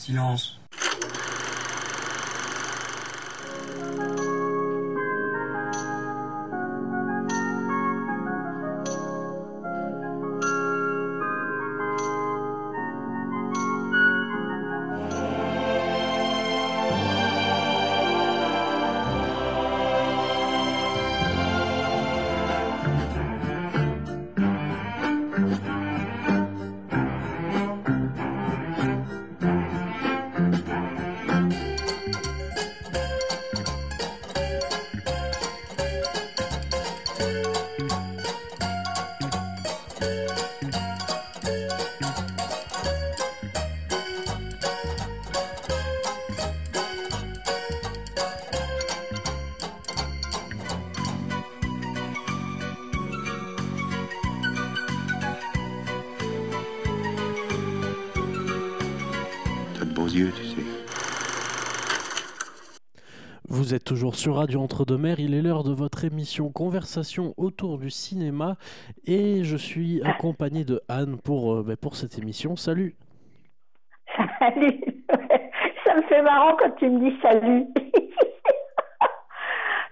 Silence. Sur Radio Entre-deux-Mers, il est l'heure de votre émission Conversation autour du cinéma et je suis accompagné de Anne pour, euh, ben, cette émission. Salut Salut. Ça me fait marrant quand tu me dis salut.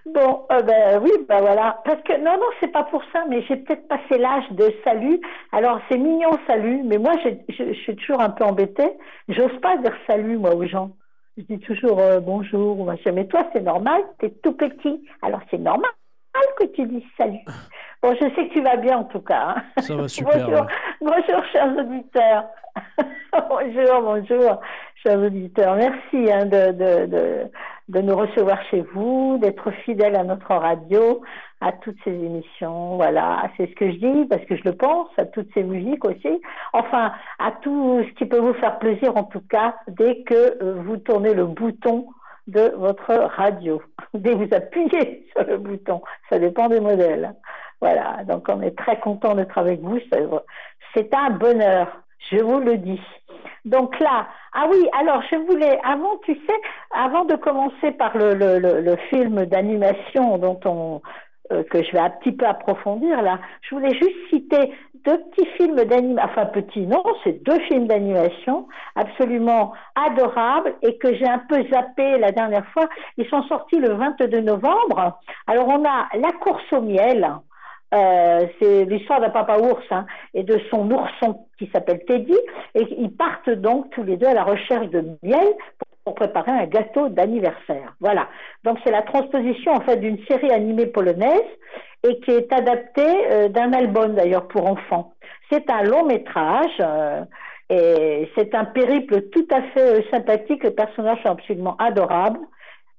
bon, euh, ben oui, ben voilà. Parce que non, non, c'est pas pour ça, mais j'ai peut-être passé l'âge de salut. Alors c'est mignon salut, mais moi je, je suis toujours un peu embêtée. J'ose pas dire salut moi aux gens. Je dis toujours euh, bonjour ou machin. Mais toi c'est normal, t'es tout petit, alors c'est normal que tu dises salut. Bon, je sais que tu vas bien en tout cas. hein. Ça va super. Bonjour, ouais. bonjour chers auditeurs. bonjour, bonjour chers auditeurs. Merci hein, de, de, de, de nous recevoir chez vous, d'être fidèles à notre radio, à toutes ces émissions. Voilà, c'est ce que je dis parce que je le pense, à toutes ces musiques aussi. Enfin, à tout ce qui peut vous faire plaisir en tout cas, dès que euh, vous tournez le bouton de votre radio. Dès que vous appuyez sur le bouton, ça dépend des modèles. Voilà, donc on est très content d'être avec vous. C'est- C'est un bonheur, je vous le dis. Donc là, ah oui, alors je voulais, avant, tu sais, avant de commencer par le, le, le, le film d'animation dont on, euh, que je vais un petit peu approfondir là, je voulais juste citer deux petits films d'animation, enfin petits, non, c'est deux films d'animation absolument adorables et que j'ai un peu zappé la dernière fois. Ils sont sortis le 22 novembre. Alors on a La course au miel. Euh, c'est l'histoire d'un papa ours hein, et de son ourson qui s'appelle Teddy et ils partent donc tous les deux à la recherche de miel pour préparer un gâteau d'anniversaire. Voilà. Donc c'est la transposition en fait d'une série animée polonaise et qui est adaptée euh, d'un album d'ailleurs pour enfants. C'est un long métrage euh, et c'est un périple tout à fait euh, sympathique. Les personnages sont absolument adorables.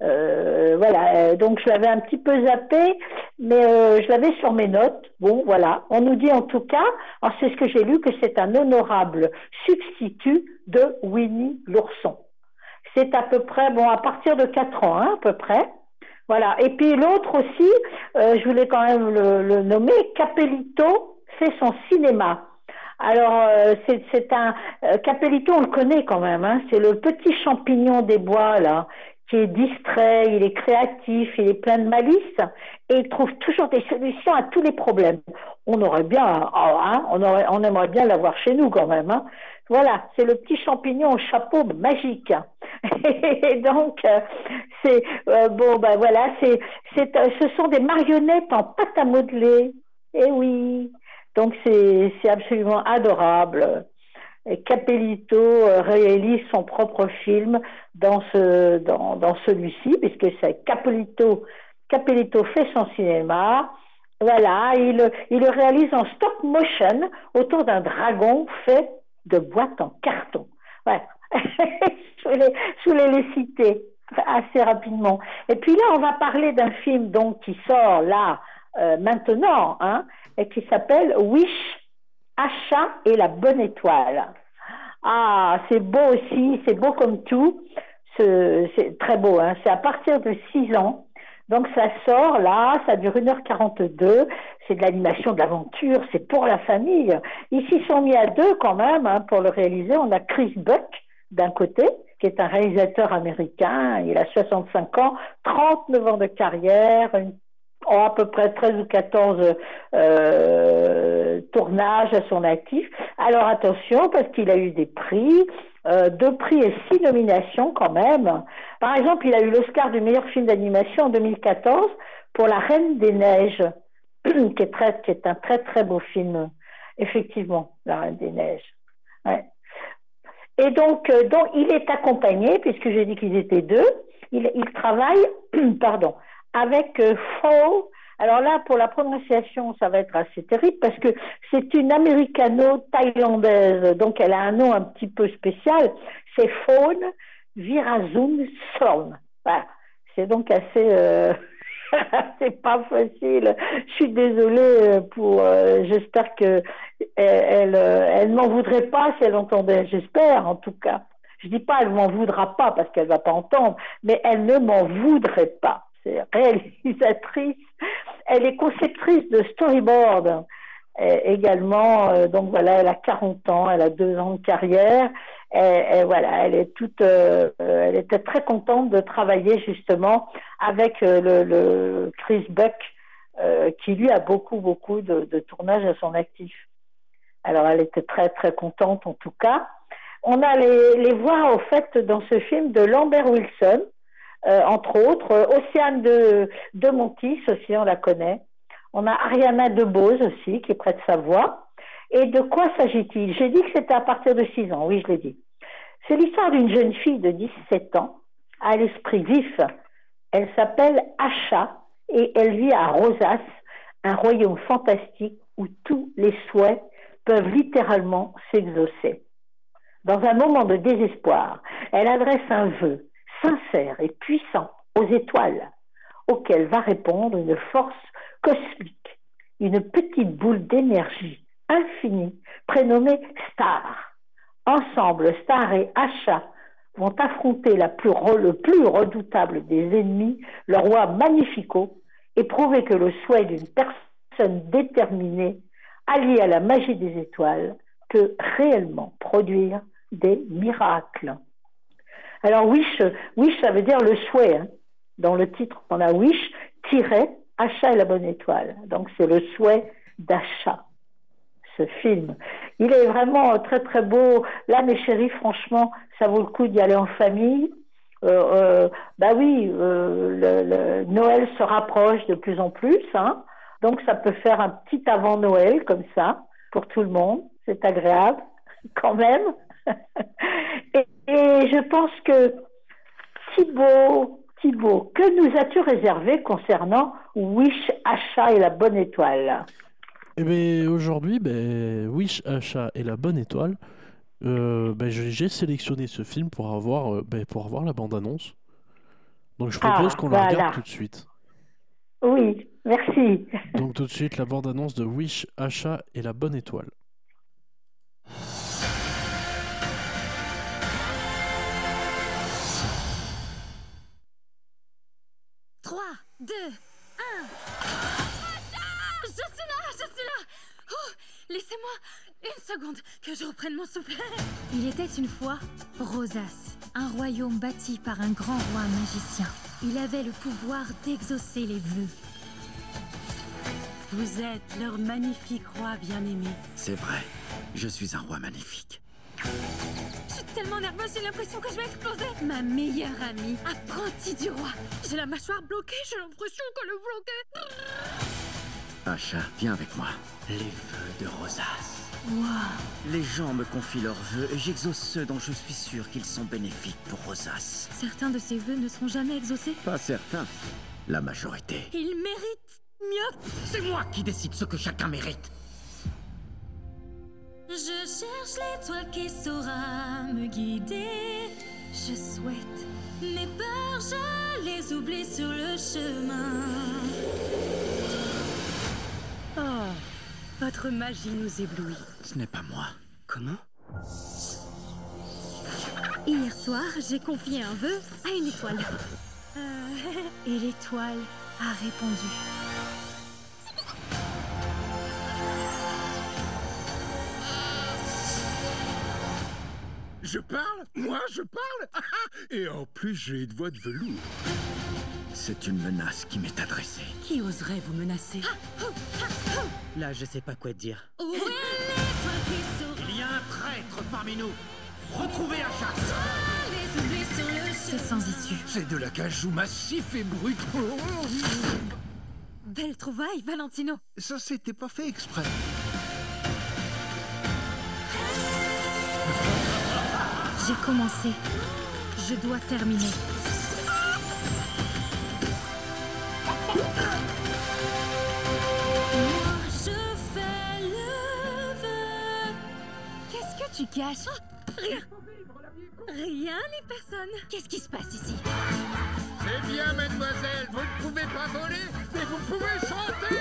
Euh, voilà, euh, donc je l'avais un petit peu zappé, mais euh, je l'avais sur mes notes. Bon, voilà, on nous dit en tout cas, alors c'est ce que j'ai lu, que c'est un honorable substitut de Winnie l'ourson. C'est à peu près, bon, à partir de 4 ans, hein, à peu près. Voilà. Et puis l'autre aussi, je voulais quand même le, nommer, Capellito fait son cinéma. Alors, euh, c'est c'est un... Capellito, on le connaît quand même, hein, c'est le petit champignon des bois, là, qui est distrait, il est créatif, il est plein de malice, et il trouve toujours des solutions à tous les problèmes. On aurait bien, oh, hein, on, aurait, on aimerait bien l'avoir chez nous quand même. Hein. Voilà, c'est le petit champignon au chapeau magique. Et donc, euh, c'est euh, bon, ben voilà, c'est, c'est, euh, ce sont des marionnettes en pâte à modeler. Eh oui, donc c'est, c'est absolument adorable. Capellito euh, réalise son propre film dans ce dans, dans celui-ci, puisque c'est Capellito. Capellito fait son cinéma. Voilà, il, le réalise en stop motion autour d'un dragon fait de boîtes en carton. Voulais, je voulais les citer assez rapidement. Et puis là, on va parler d'un film donc qui sort là euh, maintenant, hein, et qui s'appelle Wish, Achat et la bonne étoile. Ah, c'est beau aussi, c'est beau comme tout. Ce- C'est très beau, hein. c'est à partir de 6 ans. Donc ça sort là, ça dure 1h42, c'est de l'animation, de l'aventure, c'est pour la famille. Ils s'y sont mis à deux quand même hein, pour le réaliser. On a Chris Buck d'un côté, qui est un réalisateur américain, il a 65 ans, 39 ans de carrière, oh, à peu près 13 ou 14 euh, tournages à son actif. Alors attention, parce qu'il a eu des prix, euh, deux prix et six nominations quand même. Par exemple, il a eu l'Oscar du meilleur film d'animation en 2014 pour La Reine des Neiges, qui est, très, qui est un très très beau film, effectivement, La Reine des Neiges. Ouais. Et donc, euh, donc, il est accompagné, puisque j'ai dit qu'ils étaient deux, il, il travaille, pardon, avec euh, Fall. Alors là, pour la prononciation, ça va être assez terrible parce que c'est une américano-thaïlandaise, donc elle a un nom un petit peu spécial. C'est Fawn Virazun Son. Voilà. C'est donc assez. Euh, c'est pas facile. Je suis désolée pour. Euh, J'espère que elle, elle, elle m'en voudrait pas si elle entendait. J'espère, en tout cas. Je dis pas elle m'en voudra pas parce qu'elle va pas entendre, mais elle ne m'en voudrait pas. C'est réalisatrice. Elle est conceptrice de storyboard également. Euh, donc voilà, elle a 40 ans, elle a deux ans de carrière. Et, voilà, elle est toute, euh, elle était très contente de travailler justement avec euh, le, Chris Buck, euh, qui lui a beaucoup beaucoup de, de tournages à son actif. Alors elle était très très contente en tout cas. On a les, les voix au fait dans ce film de Lambert Wilson, euh, entre autres, euh, Océane de, Montis aussi, on la connaît. On a Ariana DeBose aussi, qui prête sa voix. Et de quoi s'agit-il? J'ai dit que c'était à partir de 6 ans, oui, je l'ai dit. C'est l'histoire d'une jeune fille de 17 ans, à l'esprit vif. Elle s'appelle Asha et elle vit à Rosas, un royaume fantastique où tous les souhaits peuvent littéralement s'exaucer. Dans un moment de désespoir, elle adresse un vœu sincère et puissant aux étoiles, auquel va répondre une force cosmique, une petite boule d'énergie infinie prénommée Star. Ensemble, Star et Asha vont affronter la le plus redoutable des ennemis, le roi Magnifico, et prouver que le souhait d'une personne déterminée, alliée à la magie des étoiles, peut réellement produire des miracles. Alors wish, wish ça veut dire le souhait. Hein. Dans le titre, on a wish tiret achat et la bonne étoile. Donc c'est le souhait d'achat. Ce film, il est vraiment très très beau. Là, mes chéris, franchement, ça vaut le coup d'y aller en famille. Euh, euh, bah oui, euh, Noël se rapproche de plus en plus, hein. donc ça peut faire un petit avant Noël comme ça pour tout le monde. C'est agréable quand même. et, je pense que Thibaut, Thibaut, que nous as-tu réservé concernant Wish, Achat et la bonne étoile? Eh bien, aujourd'hui, ben, Wish, Achat et la bonne étoile, euh, ben, j'ai sélectionné ce film pour avoir, euh, ben, pour avoir la bande-annonce. Donc je propose ah, qu'on voilà. la regarde tout de suite. Oui, merci. Donc tout de suite, la bande-annonce de Wish, Achat et la bonne étoile. 2, 1. Je suis là, je suis là. Oh, laissez-moi une seconde que je reprenne mon souffle. Il était une fois Rosas, un royaume bâti par un grand roi magicien. Il avait le pouvoir d'exaucer les vœux. Vous êtes leur magnifique roi bien-aimé. C'est vrai, je suis un roi magnifique. Tellement nerveuse, j'ai l'impression que je vais exploser. Ma meilleure amie, apprentie du roi. J'ai la mâchoire bloquée, j'ai l'impression qu'elle est bloquée. Acha, viens avec moi. Les vœux de Rosas. Wow. Les gens me confient leurs vœux et j'exauce ceux dont je suis sûr qu'ils sont bénéfiques pour Rosas. Certains de ces vœux ne seront jamais exaucés Pas certains. La majorité. Ils méritent mieux. C'est moi qui décide ce que chacun mérite. Je cherche l'étoile qui saura me guider. Je souhaite mes peurs, je les oublie sur le chemin. Oh, votre magie nous éblouit. Ce n'est pas moi. Comment? Hier soir, j'ai confié un vœu à une étoile. Euh, et l'étoile a répondu. Je parle Moi, je parle Et en plus, j'ai une voix de velours. C'est une menace qui m'est adressée. Qui oserait vous menacer? Là, je sais pas quoi te dire. Ouais, Il y a un traître parmi nous Retrouvez un chasse C'est sans issue. C'est de l'acajou massif et brut. Belle trouvaille, Valentino. Ça, c'était pas fait exprès. J'ai commencé. Je dois terminer. Moi, je fais le vœu. Qu'est-ce que tu caches? Oh, Rien. Rien ni personne. Qu'est-ce qui se passe ici? C'est bien, mademoiselle. Vous ne pouvez pas voler, mais vous pouvez chanter.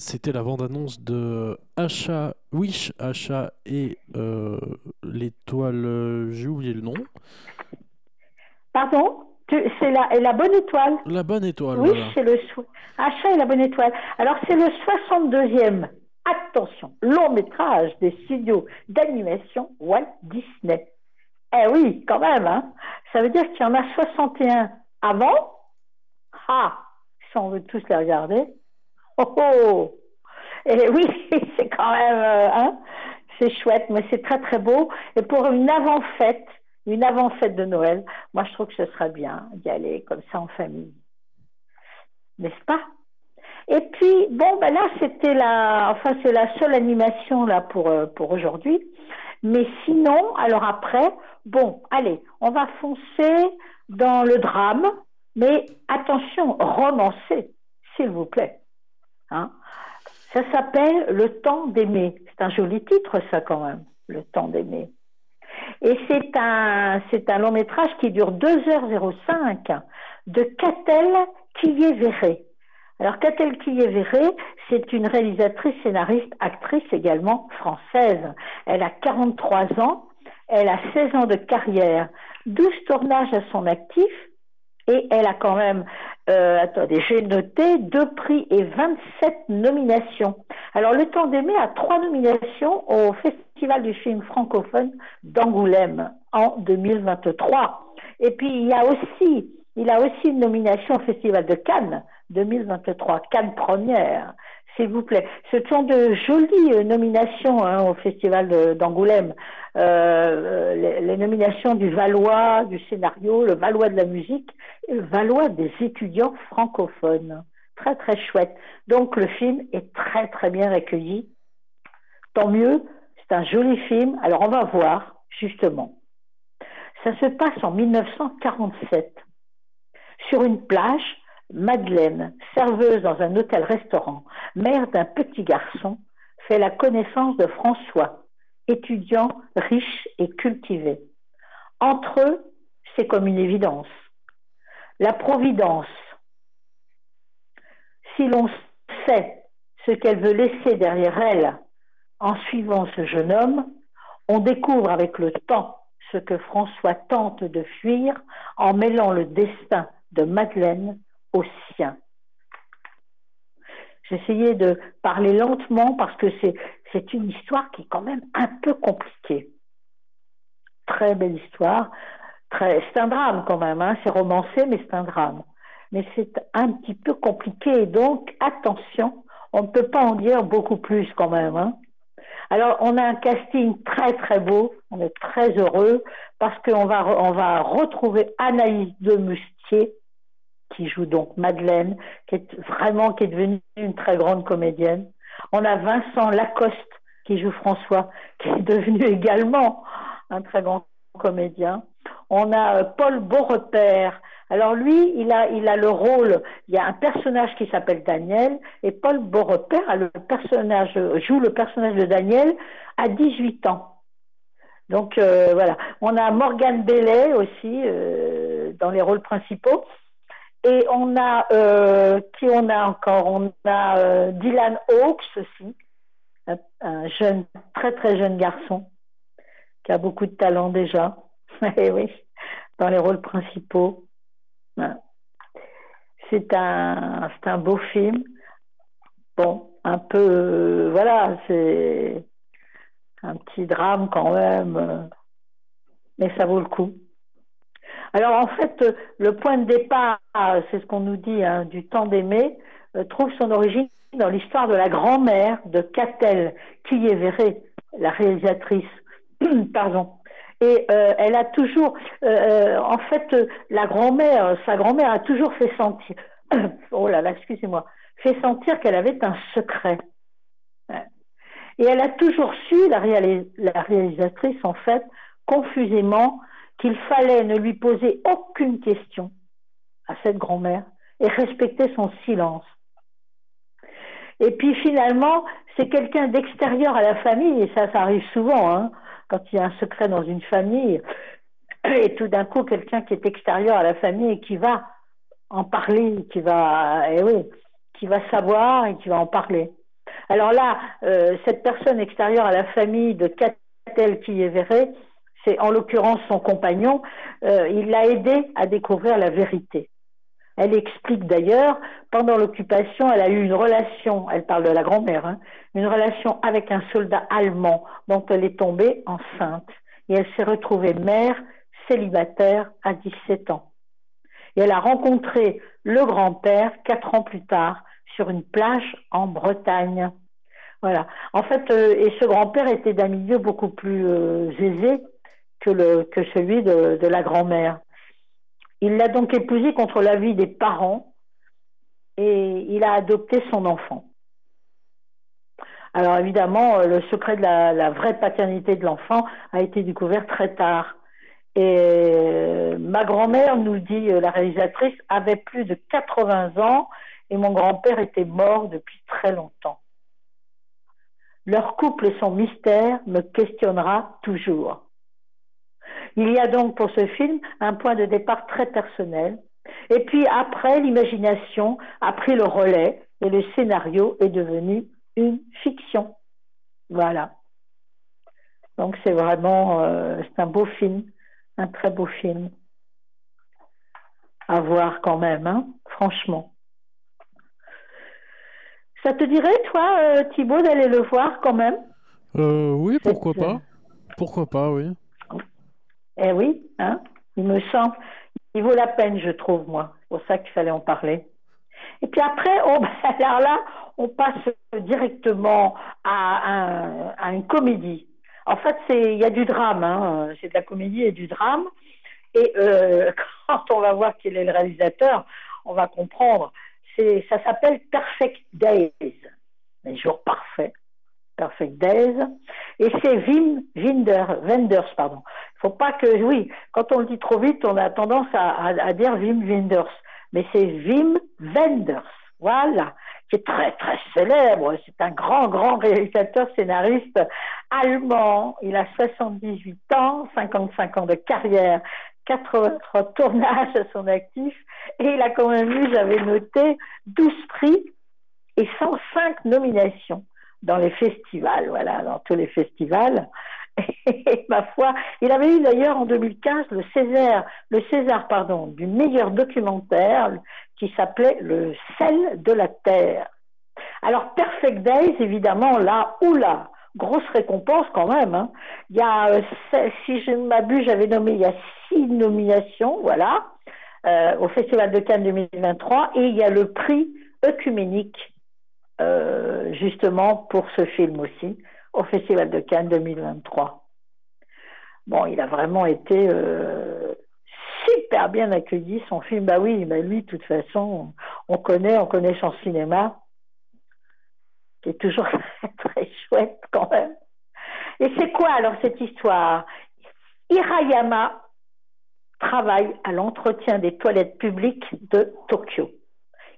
C'était la bande-annonce de Achat, Wish, Achat et euh, l'étoile, euh, j'ai oublié le nom. Pardon? C'est la, la bonne étoile. La bonne étoile, Oui, voilà. c'est le Achat et la bonne étoile. Alors, c'est le 62e, attention, long métrage des studios d'animation Walt Disney. Eh oui, quand même, hein. Ça veut dire qu'il y en a 61 avant. Ah, si on veut tous les regarder. Oh, oh. Et oui, c'est quand même, euh, hein, c'est chouette, mais c'est très très beau. Et pour une avant-fête, une avant-fête de Noël, moi je trouve que ce serait bien d'y aller comme ça en famille n'est-ce pas? Et puis bon, ben là c'était la, enfin c'est la seule animation là pour euh, pour aujourd'hui. Mais sinon, alors après, bon, allez, on va foncer dans le drame, mais attention, romancé, s'il vous plaît. Hein ça s'appelle Le temps d'aimer. C'est un joli titre, ça quand même, Le temps d'aimer. Et c'est un, c'est un long métrage qui dure 2h05 de Catel Quillier-Verré. Alors, Catel Quillier-Verré, c'est une réalisatrice, scénariste, actrice également française. Elle a 43 ans, elle a 16 ans de carrière, 12 tournages à son actif, et elle a quand même, euh, attendez, j'ai noté deux prix et 27 nominations. Alors, Le Temps d'aimer a trois nominations au Festival du film francophone d'Angoulême en 2023. Et puis, il y a aussi, il a aussi une nomination au Festival de Cannes 2023, Cannes première, s'il vous plaît. Ce sont de jolies euh, nominations hein, au Festival d'Angoulême. Euh, les, les nominations du Valois, du scénario, le Valois de la musique, et le Valois des étudiants francophones. Très très chouette. Donc le film est très très bien accueilli. Tant mieux, c'est un joli film. Alors on va voir, justement. Ça se passe en 1947. Sur une plage, Madeleine, serveuse dans un hôtel-restaurant, mère d'un petit garçon, fait la connaissance de François, étudiant riche et cultivé. Entre eux, c'est comme une évidence. La providence. Si l'on sait ce qu'elle veut laisser derrière elle en suivant ce jeune homme, on découvre avec le temps ce que François tente de fuir en mêlant le destin de Madeleine au sien. J'essayais de parler lentement parce que c'est, une histoire qui est quand même un peu compliquée. Très belle histoire. C'est un drame quand même, hein, c'est romancé, mais c'est un drame. Mais c'est un petit peu compliqué, donc attention, on ne peut pas en dire beaucoup plus quand même. Hein. Alors, on a un casting très très beau, on est très heureux parce qu'on va, on va retrouver Anaïs de Mustier, qui joue donc Madeleine, qui est vraiment qui est devenue une très grande comédienne. On a Vincent Lacoste qui joue François, qui est devenu également un très grand comédien. On a euh, Paul Beaurepaire. Alors lui, il a, il a le rôle, il y a un personnage qui s'appelle Daniel, et Paul Beaurepaire a le personnage, joue le personnage de Daniel à 18 ans. Donc euh, voilà. On a Morgane Bellet aussi euh, dans les rôles principaux. Et on a euh, qui on a encore? On a euh, Dylan Hawkes aussi, un, un jeune, très très jeune garçon qui a beaucoup de talent déjà. Et oui, dans les rôles principaux. C'est un, c'est un beau film. Bon, un peu, euh, voilà, c'est un petit drame quand même, euh, mais ça vaut le coup. Alors en fait, euh, le point de départ, c'est ce qu'on nous dit, hein, du temps d'aimer. euh, trouve son origine dans l'histoire de la grand-mère de Catel, qui est verrée, la réalisatrice. Pardon. Et euh, elle a toujours, euh, en fait, la grand-mère, sa grand-mère a toujours fait sentir, oh là là, excusez-moi, fait sentir qu'elle avait un secret. Et elle a toujours su, la réalisatrice, en fait, confusément, qu'il fallait ne lui poser aucune question à cette grand-mère et respecter son silence. Et puis finalement, c'est quelqu'un d'extérieur à la famille, et ça, ça arrive souvent, hein, quand il y a un secret dans une famille, et tout d'un coup, quelqu'un qui est extérieur à la famille et qui va en parler, qui va, eh oui, qui va savoir et qui va en parler. Alors là, euh, cette personne extérieure à la famille de Catel qui est verrée, c'est en l'occurrence son compagnon, euh, il l'a aidé à découvrir la vérité. Elle explique d'ailleurs, pendant l'occupation, elle a eu une relation, elle parle de la grand-mère, hein, une relation avec un soldat allemand dont elle est tombée enceinte. Et elle s'est retrouvée mère célibataire à 17 ans. Et elle a rencontré le grand-père quatre ans plus tard sur une plage en Bretagne. Voilà. En fait, euh, et ce grand-père était d'un milieu beaucoup plus euh, aisé que, celui de, la grand-mère. Il l'a donc épousée contre l'avis des parents et il a adopté son enfant. Alors évidemment, le secret de la, vraie paternité de l'enfant a été découvert très tard. Et euh, ma grand-mère, nous dit euh, la réalisatrice, avait plus de 80 ans et mon grand-père était mort depuis très longtemps. Leur couple et son mystère me questionnera toujours. Il y a donc pour ce film un point de départ très personnel. Et puis après, l'imagination a pris le relais et le scénario est devenu une fiction. Voilà. Donc c'est vraiment euh, c'est un beau film, un très beau film. À voir quand même, hein, franchement. Ça te dirait, toi, euh, Thibaut, d'aller le voir quand même? Euh, Oui, pourquoi pas. Pourquoi pas, oui. Eh oui, hein, il me semble, il vaut la peine, je trouve, moi. C'est pour ça qu'il fallait en parler. Et puis après, oh, ben, alors là, on passe directement à, une comédie. En fait, il y a du drame, hein. c'est de la comédie et du drame. Et euh, quand on va voir qui est le réalisateur, on va comprendre. Ça s'appelle Perfect Days, les jours parfaits. Perfect. Et c'est Wim Wenders, pardon. Il faut pas que, oui, quand on le dit trop vite, on a tendance à, dire Wim Wenders. Mais c'est Wim Wenders, voilà, qui est très, très célèbre. C'est un grand, grand réalisateur, scénariste allemand. Il a 78 ans, 55 ans de carrière, 83 tournages à son actif. Et il a quand même eu, j'avais noté, 12 prix et 105 nominations dans les festivals, voilà, dans tous les festivals. Et ma foi, il avait eu d'ailleurs en 2015 le César, le César pardon, du meilleur documentaire qui s'appelait Le sel de la terre. Alors Perfect Days, évidemment, là, oula, grosse récompense quand même. Hein. Il y a, euh, si je ne m'abuse, j'avais nommé, il y a six nominations, voilà, euh, au Festival de Cannes 2023, et il y a le prix œcuménique euh, justement pour ce film aussi au Festival de Cannes 2023. Bon, il a vraiment été euh, super bien accueilli, son film. Bah oui, bah lui, de toute façon, on connaît, on connaît son cinéma, qui est toujours très chouette quand même. Et c'est quoi alors cette histoire? Hirayama travaille à l'entretien des toilettes publiques de Tokyo.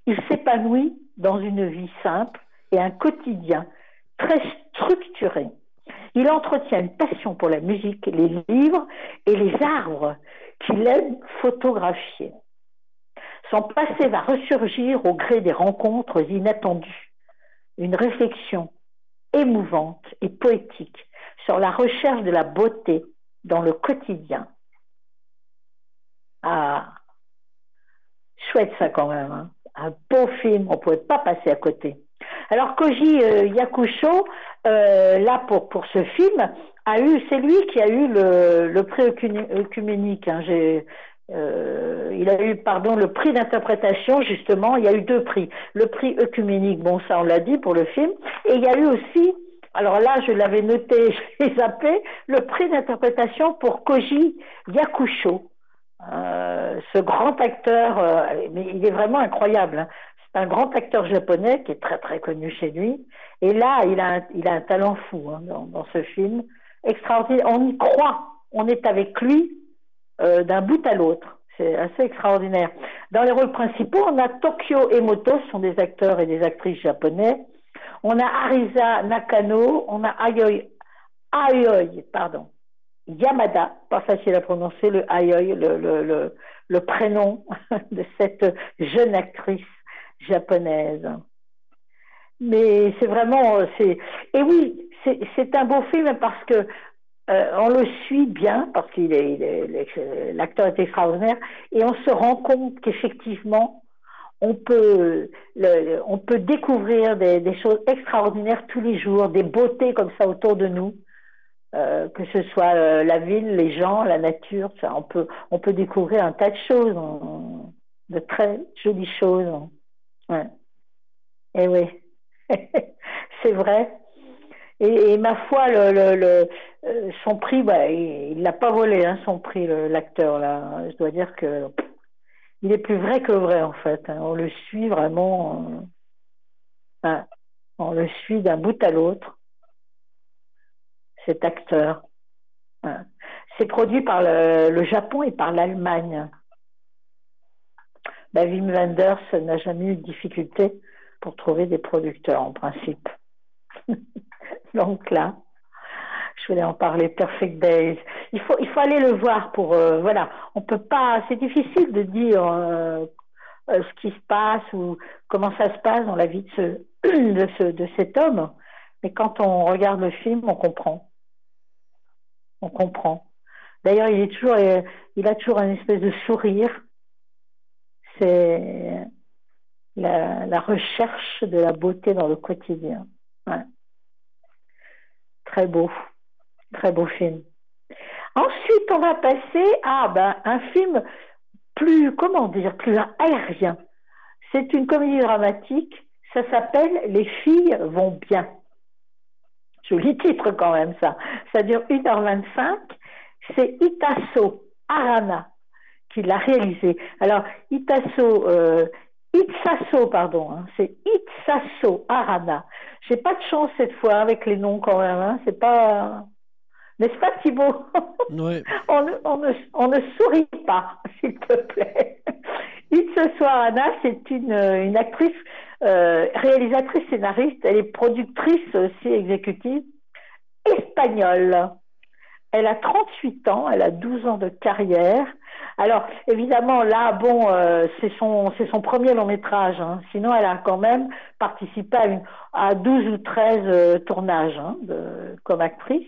Il s'épanouit dans une vie simple et un quotidien très structuré. Il entretient une passion pour la musique, les livres et les arbres qu'il aime photographier. Son passé va ressurgir au gré des rencontres inattendues. Une réflexion émouvante et poétique sur la recherche de la beauté dans le quotidien. Ah, chouette ça quand même. Hein un beau film, on ne pouvait pas passer à côté. Alors Koji euh, Yakusho, euh, là pour, pour ce film, a eu, c'est lui qui a eu le, le prix œcuménique. Hein. euh, il a eu, pardon, le prix d'interprétation, justement, il y a eu deux prix. Le prix œcuménique, bon, ça on l'a dit pour le film, et il y a eu aussi, alors là, je l'avais noté, je l'ai zappé, le prix d'interprétation pour Koji Yakusho. Euh, ce grand acteur, euh, mais il est vraiment incroyable. Hein. C'est un grand acteur japonais qui est très très connu chez lui. Et là, il a un, il a un talent fou hein, dans, dans, ce film. Extraordinaire. On y croit. On est avec lui euh, d'un bout à l'autre. C'est assez extraordinaire. Dans les rôles principaux, on a Tokyo et Moto, ce sont des acteurs et des actrices japonais. On a Arisa Nakano, on a Ayoi, Ayoi pardon, Yamada, pas facile à prononcer, le Ayoi, le, prénom de cette jeune actrice japonaise. Mais c'est vraiment, c'est, et oui, c'est un beau film parce que euh, on le suit bien parce qu'il est, l'acteur est extraordinaire et on se rend compte qu'effectivement on peut, on peut découvrir des, choses extraordinaires tous les jours, des beautés comme ça autour de nous, euh, que ce soit euh, la ville, les gens, la nature, ça, on peut, on peut découvrir un tas de choses, de très jolies choses. Ouais. Et eh oui, c'est vrai. Et, ma foi, le, le, euh, son prix, bah, il l'a pas volé, hein, son prix, l'acteur là. Je dois dire que il est plus vrai que vrai en fait. Hein. On le suit vraiment. On le suit d'un bout à l'autre. Cet acteur. Hein. C'est produit par le, Japon et par l'Allemagne. Bah, Wim Wenders n'a jamais eu de difficulté pour trouver des producteurs en principe. Donc là, je voulais en parler, Perfect Days. Il faut, il faut aller le voir pour, euh, voilà, on peut pas, c'est difficile de dire euh, euh, ce qui se passe ou comment ça se passe dans la vie de ce, de ce, de cet homme. Mais quand on regarde le film, on comprend. On comprend. D'ailleurs, il est toujours, il a toujours une espèce de sourire. C'est la, recherche de la beauté dans le quotidien. Très beau, très beau film. Ensuite, on va passer à ben, un film plus, comment dire, plus aérien. C'est une comédie dramatique, ça s'appelle Les filles vont bien. Joli titre quand même ça. Ça dure 1h25. C'est Itaso Arana qui l'a réalisé. Alors, Itaso, euh, Itsaso, pardon, hein, c'est Itsaso Arana. J'ai pas de chance cette fois avec les noms quand même. Hein. C'est pas. N'est-ce pas Thibault? On, ne, on, ne, on, ne, sourit pas, s'il te plaît. Itsaso Arana, c'est une, une actrice, euh, réalisatrice, scénariste, elle est productrice aussi exécutive espagnole. Elle a 38 ans, elle a 12 ans de carrière. Alors, évidemment, là, bon, euh, c'est son, c'est son premier long métrage. Hein. Sinon, elle a quand même participé à, une, à 12 ou 13 euh, tournages hein, de, comme actrice.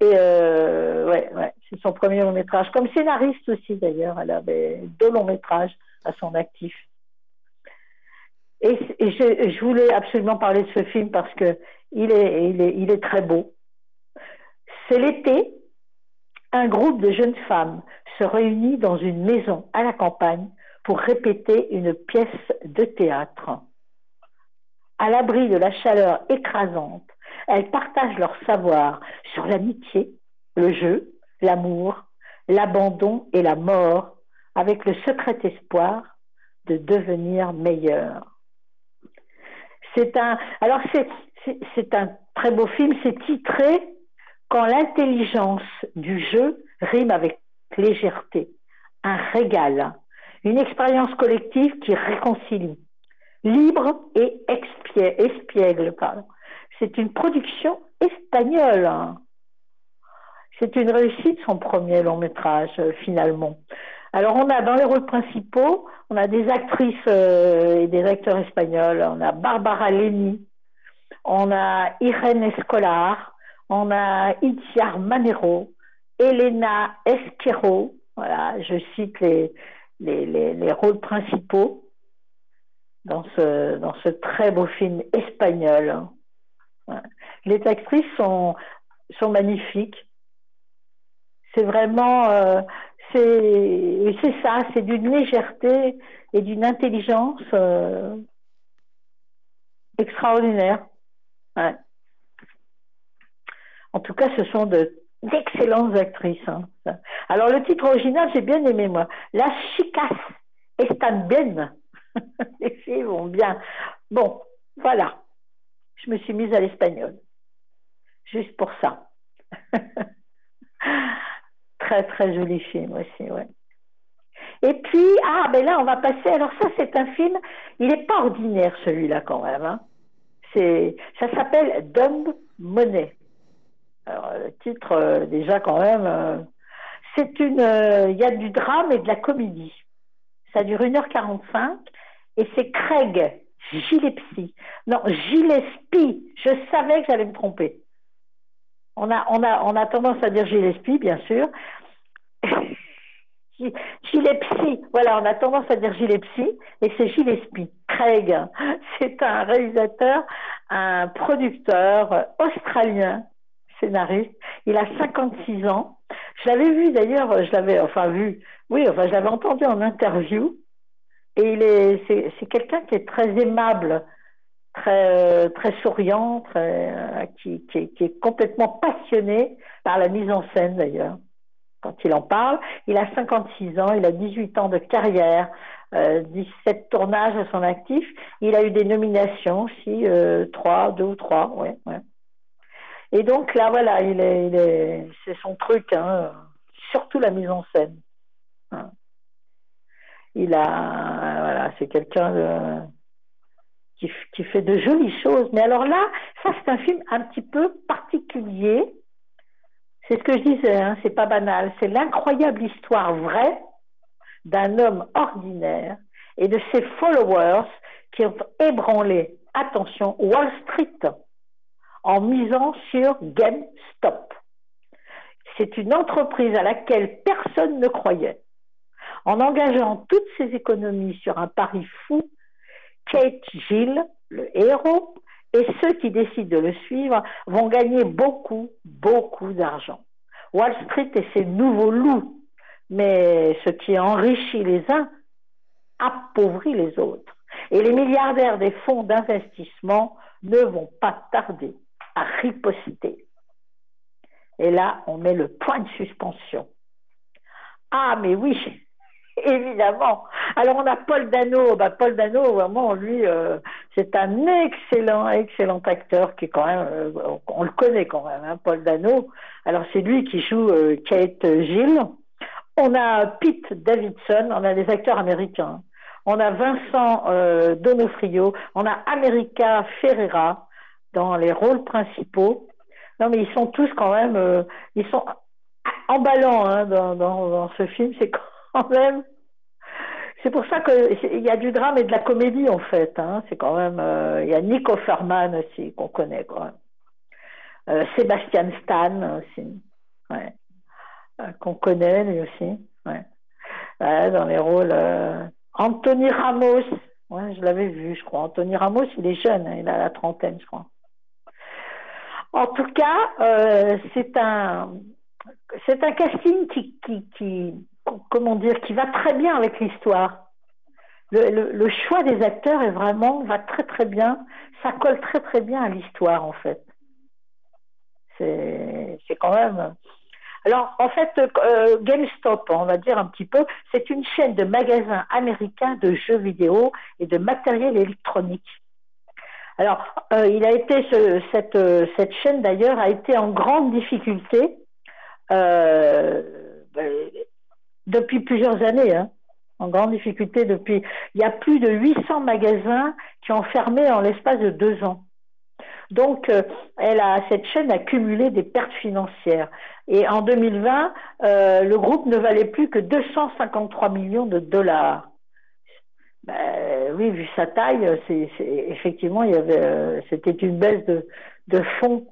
Et euh, ouais, ouais, c'est son premier long métrage. Comme scénariste aussi, d'ailleurs, elle avait deux longs métrages à son actif. Et, je, je, voulais absolument parler de ce film parce que il est, il est, il est très beau. C'est l'été, un groupe de jeunes femmes se réunit dans une maison à la campagne pour répéter une pièce de théâtre. À l'abri de la chaleur écrasante, elles partagent leur savoir sur l'amitié, le jeu, l'amour, l'abandon et la mort, avec le secret espoir de devenir meilleures. C'est un, alors c'est, c'est un très beau film, c'est titré quand l'intelligence du jeu rime avec légèreté, un régal, une expérience collective qui réconcilie, libre et espiègle. C'est une production espagnole. Hein. C'est une réussite, son premier long métrage, euh, finalement. Alors, on a dans les rôles principaux, on a des actrices euh, et des acteurs espagnols. On a Barbara Leni, on a Irene Escolar, on a Itziar Manero, Elena Esquero, voilà, je cite les, les, rôles principaux dans ce, dans ce très beau film espagnol. Les actrices sont, sont magnifiques. C'est vraiment, euh, c'est ça, c'est d'une légèreté et d'une intelligence euh, extraordinaire. En tout cas, ce sont d'excellentes actrices. Hein, Alors, le titre original, j'ai bien aimé, moi. Las chicas están bien. Les filles vont bien. Bon, voilà. Je me suis mise à l'espagnol. Juste pour ça. très, très joli film aussi, ouais. Et puis, ah, ben là, on va passer. Alors, ça, c'est un film. Il n'est pas ordinaire, celui-là, quand même. Hein. Ça s'appelle Dumb Money. Alors, le titre, euh, déjà, quand même, euh, c'est une. Euh, il y a du drame et de la comédie. Ça dure 1h45 et c'est Craig Gillespie. Non, Gillespie. Je savais que j'allais me tromper. On a, on a, on a tendance à dire Gillespie, bien sûr. Gillespie, voilà, on a tendance à dire Gillespie, et c'est Gillespie. Craig, c'est un réalisateur, un producteur australien, scénariste. Il a 56 ans. Je l'avais vu d'ailleurs, je l'avais, enfin vu, oui, enfin je entendu en interview. Et il est, c'est, quelqu'un qui est très aimable, très, très souriant, qui, qui, qui est complètement passionné par la mise en scène d'ailleurs quand il en parle. Il a 56 ans, il a 18 ans de carrière, 17 euh, tournages à son actif. Il a eu des nominations aussi, euh, 3, 2 ou 3, ouais, ouais. Et donc là, voilà, il est, il est, c'est son truc, hein, surtout la mise en scène. Hein. Il a, voilà, c'est quelqu'un qui, qui fait de jolies choses. Mais alors là, ça c'est un film un petit peu particulier c'est ce que je disais, hein, c'est pas banal. C'est l'incroyable histoire vraie d'un homme ordinaire et de ses followers qui ont ébranlé, attention, Wall Street en misant sur GameStop. C'est une entreprise à laquelle personne ne croyait. En engageant toutes ses économies sur un pari fou, Kate Gill, le héros, et ceux qui décident de le suivre vont gagner beaucoup, beaucoup d'argent. Wall Street est ses nouveaux loups, mais ce qui enrichit les uns appauvrit les autres. Et les milliardaires des fonds d'investissement ne vont pas tarder à riposter. Et là, on met le point de suspension. Ah, mais oui, évidemment. Alors on a Paul Dano. Bah, Paul Dano, vraiment, lui, euh, c'est un excellent, excellent acteur qui est quand même, euh, on le connaît quand même, hein, Paul Dano. Alors c'est lui qui joue euh, Kate Gill. On a Pete Davidson, on a des acteurs américains. On a Vincent Donofrio, on a America Ferreira dans les rôles principaux. Non mais ils sont tous quand même, ils sont emballants hein, dans, dans, dans ce film. Même c'est pour ça qu'il y a du drame et de la comédie en fait. Hein. C'est quand même. Euh, il y a Nico Ferman aussi qu'on connaît quoi. Euh, Sébastien Stan aussi, ouais. Euh, qu'on connaît lui aussi. Ouais. dans les rôles. Anthony Ramos, ouais, je l'avais vu, je crois. Anthony Ramos, il est jeune, hein, il a la trentaine, je crois. En tout cas, c'est un c'est un casting qui, qui comment dire, qui va très bien avec l'histoire. Le, choix des acteurs est vraiment va très très bien, ça colle très très bien à l'histoire en fait. C'est quand même. Alors en fait, euh, GameStop, on va dire un petit peu, c'est une chaîne de magasins américains de jeux vidéo et de matériel électronique. Alors, euh, il a été cette, euh, cette chaîne d'ailleurs a été en grande difficulté. Depuis plusieurs années, hein, en grande difficulté depuis. Il y a plus de 800 magasins qui ont fermé en l'espace de deux ans. Donc, euh, elle a, cette chaîne a cumulé des pertes financières. Et en 2020, euh, le groupe ne valait plus que 253 millions de dollars. Ben, oui, vu sa taille, c'est, effectivement, il y avait, euh, c'était une baisse de, de fonds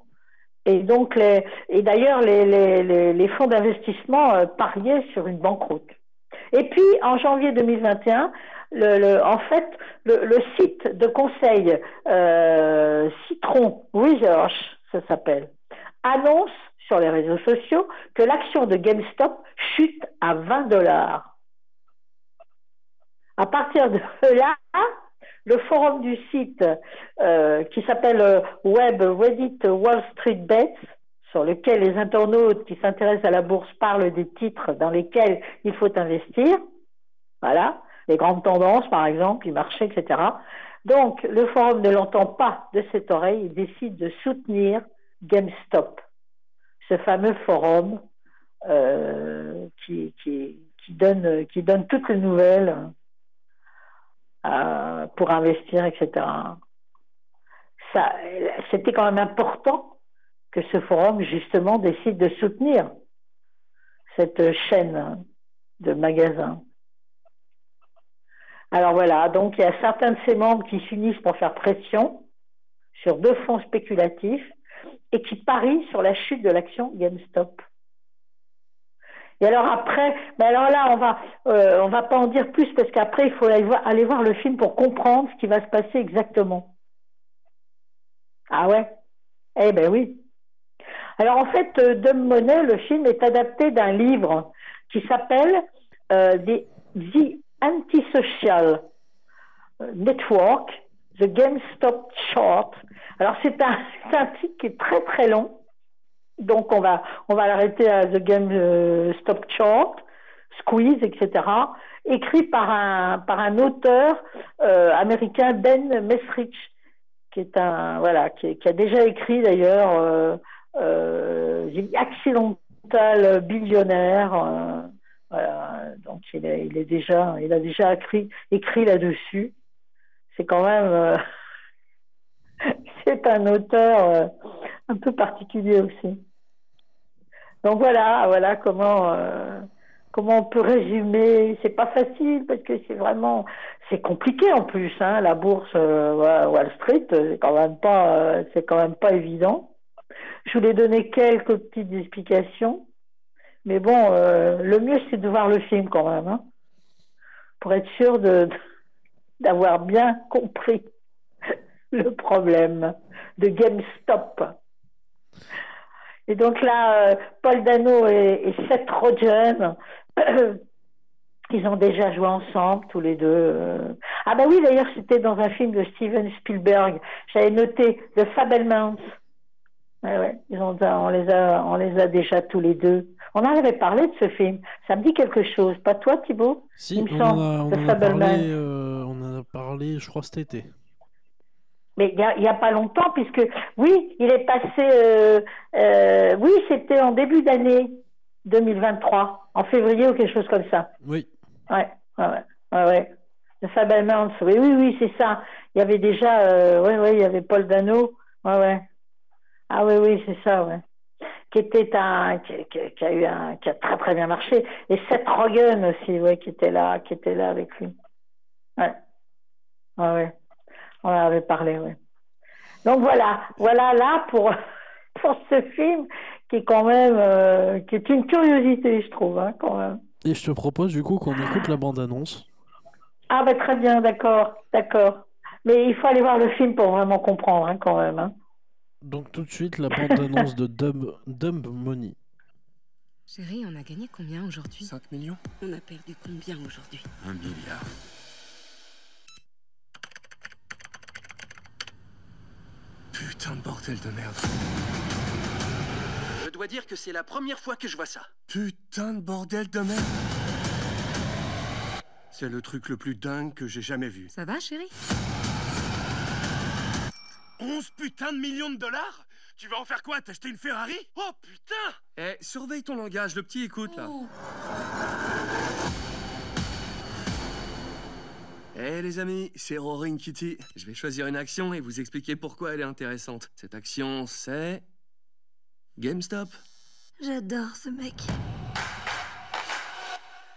et donc, les, et d'ailleurs, les, les, les, fonds d'investissement euh, pariaient sur une banqueroute. Et puis, en janvier 2021, le, le, en fait, le, le, site de conseil euh, Citron Research, ça s'appelle, annonce sur les réseaux sociaux que l'action de GameStop chute à 20 dollars. À partir de là, le forum du site euh, qui s'appelle euh, Web Reddit Wall Street Bets, sur lequel les internautes qui s'intéressent à la bourse parlent des titres dans lesquels il faut investir, voilà, les grandes tendances par exemple, les marchés, etc. Donc le forum ne l'entend pas de cette oreille, il décide de soutenir GameStop, ce fameux forum euh, qui, donne, qui donne toutes les nouvelles euh, pour investir, etc. Ça, c'était quand même important que ce forum, justement, décide de soutenir cette chaîne de magasins. Alors voilà, donc il y a certains de ces membres qui s'unissent pour faire pression sur deux fonds spéculatifs et qui parient sur la chute de l'action GameStop. Et alors après, ben alors là, on va, euh, va pas en dire plus parce qu'après, il faut aller voir, le film pour comprendre ce qui va se passer exactement. Ah ouais? Eh ben oui. Alors en fait, euh, Dumb Money, le film est adapté d'un livre qui s'appelle euh, The Antisocial Network, The GameStop Chart. Alors c'est un, un titre qui est très très long donc on va on va l'arrêter à The Game euh, Stop Chart, Squeeze, etc. Écrit par un par un auteur euh, américain Ben Mesrich, qui est un voilà qui, a déjà écrit d'ailleurs euh, euh, Accidental Billionnaire. donc il est, il est déjà il a déjà écrit écrit là-dessus. C'est quand même c'est un auteur un peu particulier aussi. Donc voilà, voilà comment euh, comment on peut résumer. C'est pas facile parce que c'est vraiment c'est compliqué en plus. Hein, la bourse euh, Wall Street, c'est quand même pas euh, c'est quand même pas évident. Je voulais donner quelques petites explications, mais bon, le mieux c'est de voir le film quand même, hein, pour être sûr de d'avoir bien compris le problème de GameStop. Et donc là, euh, Paul Dano et, Seth Rogen, ils ont déjà joué ensemble, tous les deux. Euh. Ah bah oui, d'ailleurs, c'était dans un film de Steven Spielberg. J'avais noté The Fabelmans. Ouais, ouais, ils ont, on, les a, on les a déjà tous les deux. On en avait parlé de ce film. Ça me dit quelque chose. Pas toi, Thibault Si, on, en a, parlé, euh, on en a parlé, je crois, cet été. Mais il n'y a, pas longtemps, puisque oui, il est passé, euh, euh, oui, c'était en début d'année 2023, en février ou quelque chose comme ça. Oui. Ouais, ouais, ouais. ouais. The oui, oui, oui, c'est ça. Il y avait déjà, euh, ouais, ouais, il y avait Paul Dano, ouais, ouais. Ah oui, oui, c'est ça, ouais. Qui était un, qui, a eu un, qui a très très bien marché. Et Seth Rogen aussi, ouais, qui était là, qui était là avec lui. Ouais. Ouais, ouais. On en avait parlé, oui. Donc voilà, voilà là pour, pour ce film qui est quand même euh, qui est une curiosité, je trouve, hein, quand même. Et je te propose du coup qu'on écoute la bande-annonce. Ah bah très bien, d'accord, d'accord. Mais il faut aller voir le film pour vraiment comprendre, hein, quand même. Hein. Donc tout de suite la bande-annonce de Dumb, Dumb Money. Chérie, on a gagné combien aujourd'hui? 5 millions On a perdu combien aujourd'hui? Un milliard. Putain de bordel de merde. Je dois dire que c'est la première fois que je vois ça. Putain de bordel de merde. C'est le truc le plus dingue que j'ai jamais vu. Ça va, chérie? 11 putains de millions de dollars? Tu vas en faire quoi? T'acheter une Ferrari? Oh putain Eh, surveille ton langage, le petit écoute là. Oh. Eh les amis, c'est Roaring Kitty. Je vais choisir une action et vous expliquer pourquoi elle est intéressante. Cette action, c'est... GameStop. J'adore ce mec.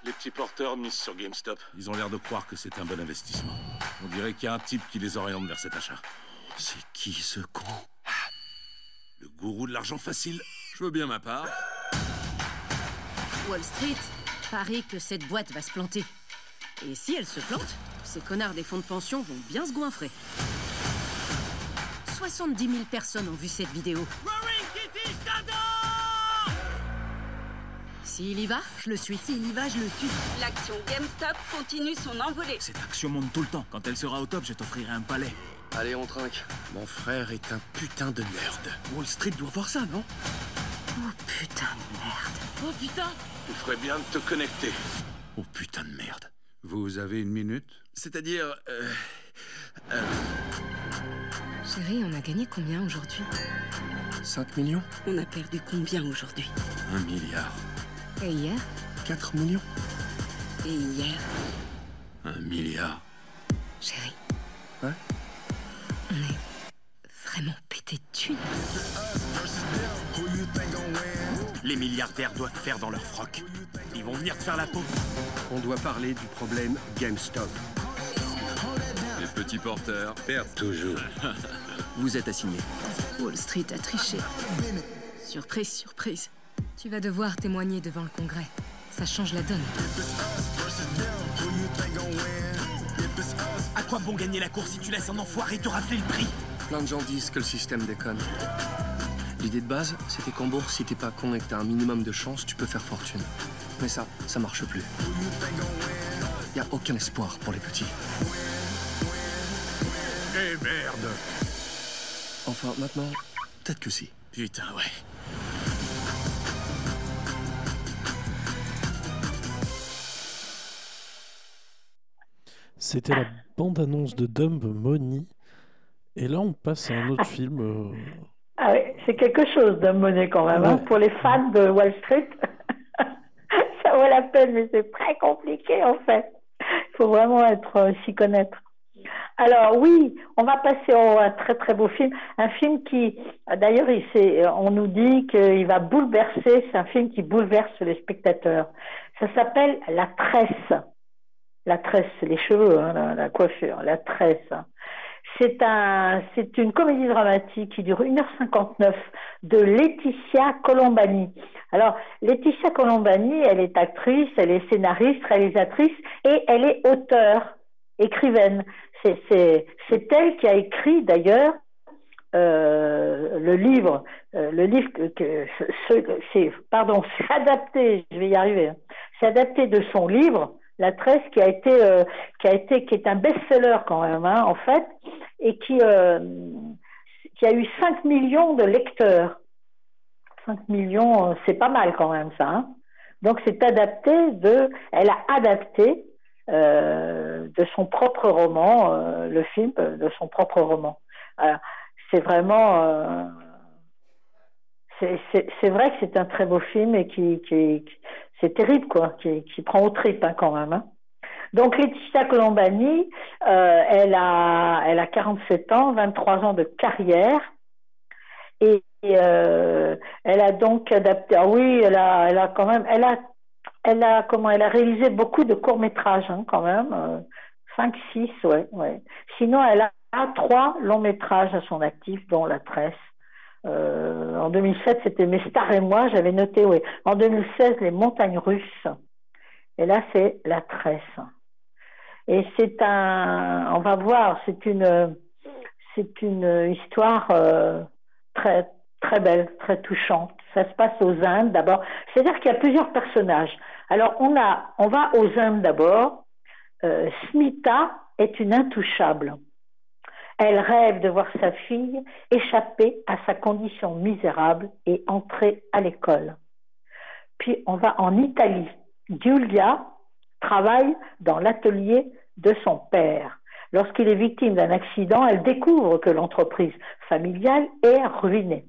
Les petits porteurs misent sur GameStop. Ils ont l'air de croire que c'est un bon investissement. On dirait qu'il y a un type qui les oriente vers cet achat. C'est qui ce con? Le gourou de l'argent facile. Je veux bien ma part. Wall Street parie que cette boîte va se planter. Et si elle se plante, ces connards des fonds de pension vont bien se goinfrer. 70 000 personnes ont vu cette vidéo. S'il y va, je le suis. S'il y va, je le suis. L'action GameStop continue son envolée. Cette action monte tout le temps. Quand elle sera au top, je t'offrirai un palais. Allez, on trinque. Mon frère est un putain de merde. Wall Street doit voir ça, non? Oh putain de merde. Oh putain Tu ferais bien de te connecter. Oh putain de merde. Vous avez une minute? C'est-à-dire... Euh, euh, Chérie, on a gagné combien aujourd'hui? 5 millions On a perdu combien aujourd'hui? Un milliard. Et hier? 4 millions Et hier? Un milliard. Chérie. Ouais On est vraiment pété de thunes. Les milliardaires doivent faire dans leur froc. Ils vont venir te faire la peau. On doit parler du problème GameStop. Les petits porteurs perdent toujours. Vous êtes assigné. Wall Street a triché. Surprise, surprise. Tu vas devoir témoigner devant le Congrès. Ça change la donne. À quoi bon gagner la course si tu laisses un enfoiré te rafler le prix Plein de gens disent que le système déconne. L'idée de base, c'était qu'en bourse, si t'es pas con et que t'as un minimum de chance, tu peux faire fortune. Mais ça, ça marche plus. Y a aucun espoir pour les petits. Eh merde Enfin, maintenant, peut-être que si. Putain, ouais. C'était la bande-annonce de Dumb Money. Et là, on passe à un autre film. euh, Ah oui, c'est quelque chose Dumb Money quand même. hein. Pour les fans de Wall Street, ça vaut la peine, mais c'est très compliqué en fait. Il faut vraiment être euh, s'y connaître. Alors oui, on va passer au un très très beau film, un film qui, d'ailleurs, on nous dit qu'il va bouleverser. C'est un film qui bouleverse les spectateurs. Ça s'appelle La Tresse. La tresse, les cheveux, hein, la, coiffure, la tresse. C'est une comédie dramatique qui dure 1h59 de Laetitia Colombani. Alors, Laetitia Colombani, elle est actrice, elle est scénariste, réalisatrice et elle est auteure, écrivaine. C'est, elle qui a écrit d'ailleurs euh, le livre, euh, le livre que, que ce- c'est, pardon, c'est adapté, je vais y arriver, hein. c'est adapté de son livre, La Tresse, qui a été, euh, qui a été, qui est un best-seller quand même, hein, en fait, et qui, qui a eu 5 millions de lecteurs. 5 millions, c'est pas mal quand même ça. hein. Donc c'est adapté de, elle a adapté euh, de son propre roman, euh, le film euh, de son propre roman. C'est vraiment, euh, c'est- vrai que c'est un très beau film et qui, qui, c'est terrible quoi, qui, qui prend aux tripes hein, quand même. hein. Donc Laetitia Colombani, euh, elle a, elle a 47 ans, 23 ans de carrière. Et, et, elle a donc adapté. Ah oui, elle a, elle a quand même, elle a, elle a comment, elle a réalisé beaucoup de courts métrages hein, quand même, euh, 5, 6, ouais, ouais. Sinon, elle a trois longs métrages à son actif, dont La Tresse. Euh, en 2007, c'était Mes stars et moi, j'avais noté, oui. En 2016, Les montagnes russes. Et là, c'est La Tresse. Et c'est un, on va voir, c'est une, c'est une histoire euh, très, très belle, très touchante. Ça se passe aux Indes d'abord. C'est-à-dire qu'il y a plusieurs personnages. Alors on va aux Indes d'abord. Euh, Smita est une intouchable. Elle rêve de voir sa fille échapper à sa condition misérable et entrer à l'école. Puis on va en Italie. Giulia travaille dans l'atelier de son père. Lorsqu'il est victime d'un accident, elle découvre que l'entreprise familiale est ruinée.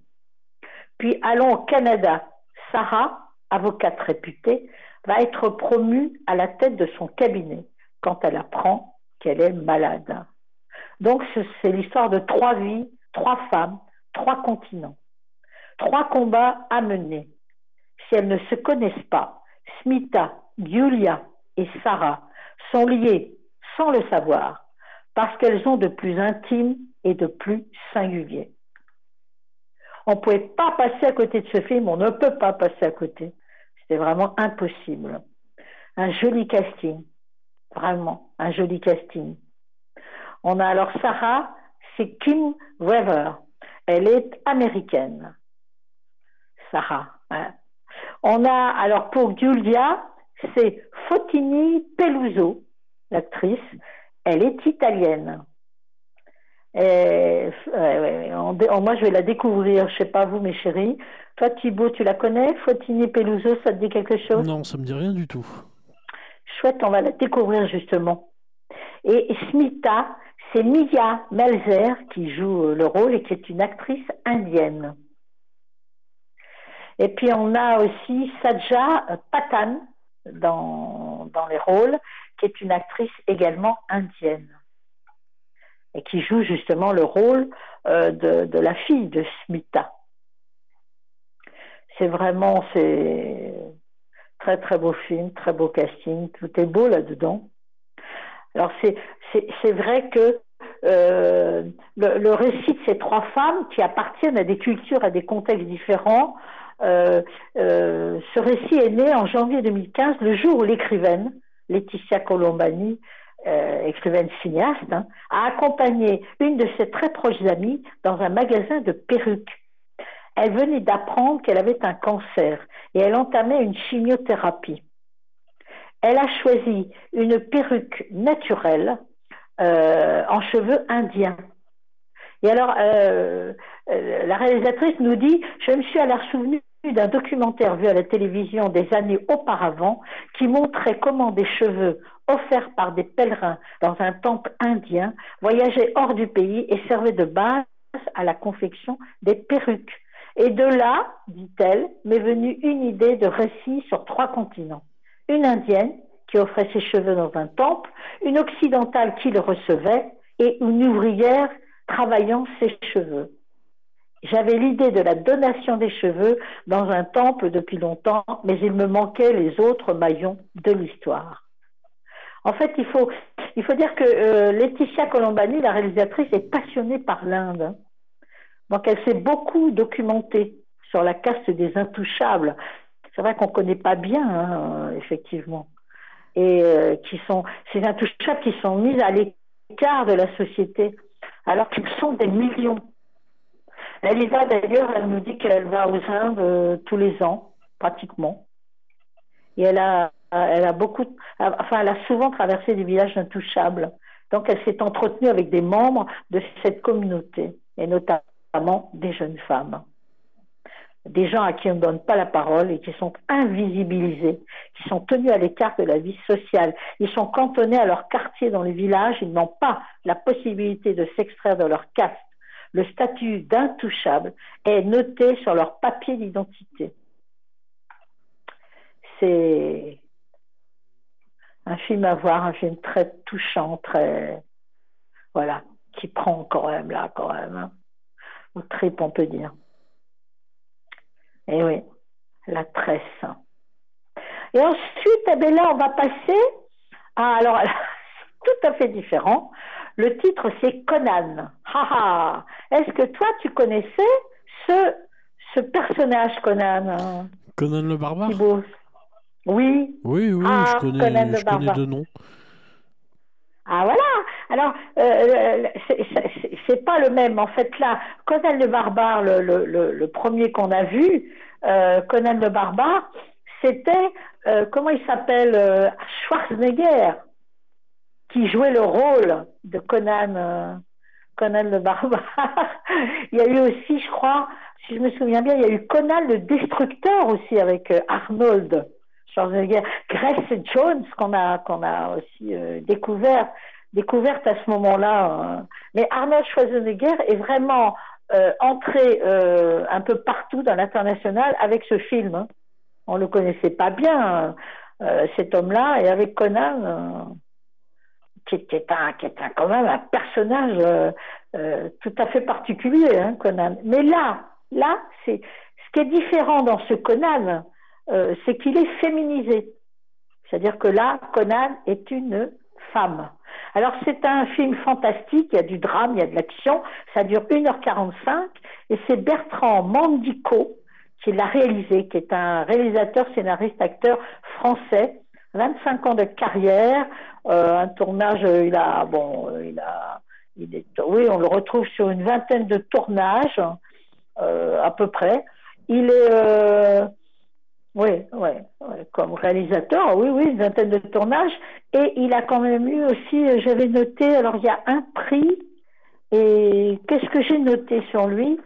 Puis allons au Canada. Sarah, avocate réputée, va être promue à la tête de son cabinet quand elle apprend qu'elle est malade. Donc ce- c'est l'histoire de trois vies, trois femmes, trois continents, trois combats à mener. Si elles ne se connaissent pas, Smita, Giulia et Sarah sont liées sans le savoir parce qu'elles ont de plus intime et de plus singulier. On ne pouvait pas passer à côté de ce film, on ne peut pas passer à côté. C'était vraiment impossible. Un joli casting, vraiment un joli casting. On a alors Sarah, c'est Kim Weaver. Elle est américaine. Sarah. hein. On a, alors pour Giulia, c'est Fotini Peluso, l'actrice. Elle est italienne. Et, moi, je vais la découvrir. Je sais pas vous, mes chéris. Toi, Thibaut, tu la connais? Fotini Peluso, ça te dit quelque chose? Non, ça me dit rien du tout. Chouette, on va la découvrir justement. Et Smita, c'est Mia Malzer qui joue le rôle et qui est une actrice indienne. Et puis on a aussi Saja Patan dans, dans les rôles, qui est une actrice également indienne et qui joue justement le rôle euh, de, la fille de Smita. C'est vraiment c'est très très beau film, très beau casting, tout est beau là-dedans. Alors c'est c'est vrai que euh, le, récit de ces trois femmes qui appartiennent à des cultures, à des contextes différents, euh, ce récit est né en janvier 2015, le jour où l'écrivaine Laetitia Colombani, euh, écrivaine cinéaste, hein, a accompagné une de ses très proches amies dans un magasin de perruques. Elle venait d'apprendre qu'elle avait un cancer et elle entamait une chimiothérapie. Elle a choisi une perruque naturelle en cheveux indiens. Et alors, la réalisatrice nous dit, je me suis alors souvenue d'un documentaire vu à la télévision des années auparavant qui montrait comment des cheveux offerts par des pèlerins dans un temple indien voyageaient hors du pays et servaient de base à la confection des perruques. Et de là, dit-elle, m'est venue une idée de récit sur trois continents. Une indienne qui offrait ses cheveux dans un temple, une occidentale qui le recevait et une ouvrière travaillant ses cheveux. J'avais l'idée de la donation des cheveux dans un temple depuis longtemps, mais il me manquait les autres maillons de l'histoire. En fait, il faut, il faut dire que euh, Laetitia Colombani, la réalisatrice, est passionnée par l'Inde. Donc, elle s'est beaucoup documentée sur la caste des intouchables. C'est vrai qu'on ne connaît pas bien, hein, effectivement. Et euh, qui sont ces intouchables qui sont mis à l'écart de la société, alors qu'ils sont des millions. Va d'ailleurs, elle nous dit qu'elle va aux Indes euh, tous les ans, pratiquement. Et elle a, elle a beaucoup, enfin, elle a souvent traversé des villages intouchables. Donc, elle s'est entretenue avec des membres de cette communauté, et notamment des jeunes femmes. Des gens à qui on ne donne pas la parole et qui sont invisibilisés, qui sont tenus à l'écart de la vie sociale. Ils sont cantonnés à leur quartier dans les villages, ils n'ont pas la possibilité de s'extraire de leur caste le statut d'intouchable est noté sur leur papier d'identité. C'est un film à voir, un film très touchant, très voilà, qui prend quand même là, quand même, hein. au trip on peut dire. Et oui, la tresse. Et ensuite, eh bien là, on va passer à alors tout à fait différent. Le titre, c'est Conan. Est-ce que toi, tu connaissais ce, ce personnage, Conan? Conan le barbare? Oui. Oui, oui, ah, je connais, je connais deux noms. Ah voilà. Alors, euh, c'est pas le même. En fait, là, Conan le barbare, le, le, le, premier qu'on a vu, euh, Conan le barbare, c'était euh, comment il s'appelle euh, Schwarzenegger qui jouait le rôle de Conan, euh, Conan le barbare. il y a eu aussi, je crois, si je me souviens bien, il y a eu Conan le destructeur aussi avec euh, Arnold Grace Jones qu'on a qu'on a aussi euh, découvert découverte à ce moment-là. Mais Arnold Schwarzenegger est vraiment entré un peu partout dans l'international avec ce film. Hein. On le connaissait pas bien cet homme-là et avec Conan qui était, un, qui était quand même un personnage euh, euh, tout à fait particulier, hein, Conan. Mais là, là, c'est ce qui est différent dans ce Conan, euh, c'est qu'il est féminisé. C'est-à-dire que là, Conan est une femme. Alors c'est un film fantastique, il y a du drame, il y a de l'action, ça dure 1h45 et c'est Bertrand Mandico qui l'a réalisé, qui est un réalisateur, scénariste, acteur français 25 ans de carrière, euh, un tournage, euh, il a, bon, euh, il a, il est, oui, on le retrouve sur une vingtaine de tournages, à peu près. Il est, Oui, oui, comme réalisateur, oui, oui, une vingtaine de tournages. Et il a quand même eu aussi, j'avais noté, alors il y a un prix, et qu'est-ce que j'ai noté sur lui?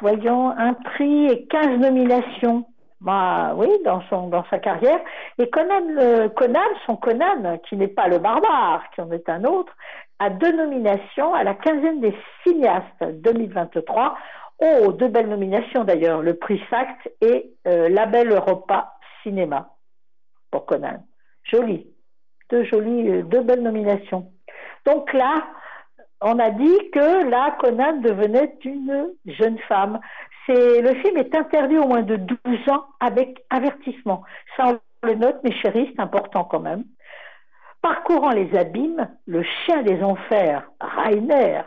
Voyons, un prix et 15 nominations. Bah oui, dans, son, dans sa carrière. Et Conan, Conan, son Conan, qui n'est pas le barbare, qui en est un autre, a deux nominations à la quinzaine des cinéastes 2023. Oh, deux belles nominations d'ailleurs, le prix SACT et euh, la Belle Europa Cinéma pour Conan. Joli. Deux jolies, euh, deux belles nominations. Donc là, on a dit que là, Conan devenait une jeune femme. C'est, le film est interdit au moins de 12 ans avec avertissement. Ça, on le note, mes chéris, c'est important quand même. Parcourant les abîmes, le chien des enfers, Rainer,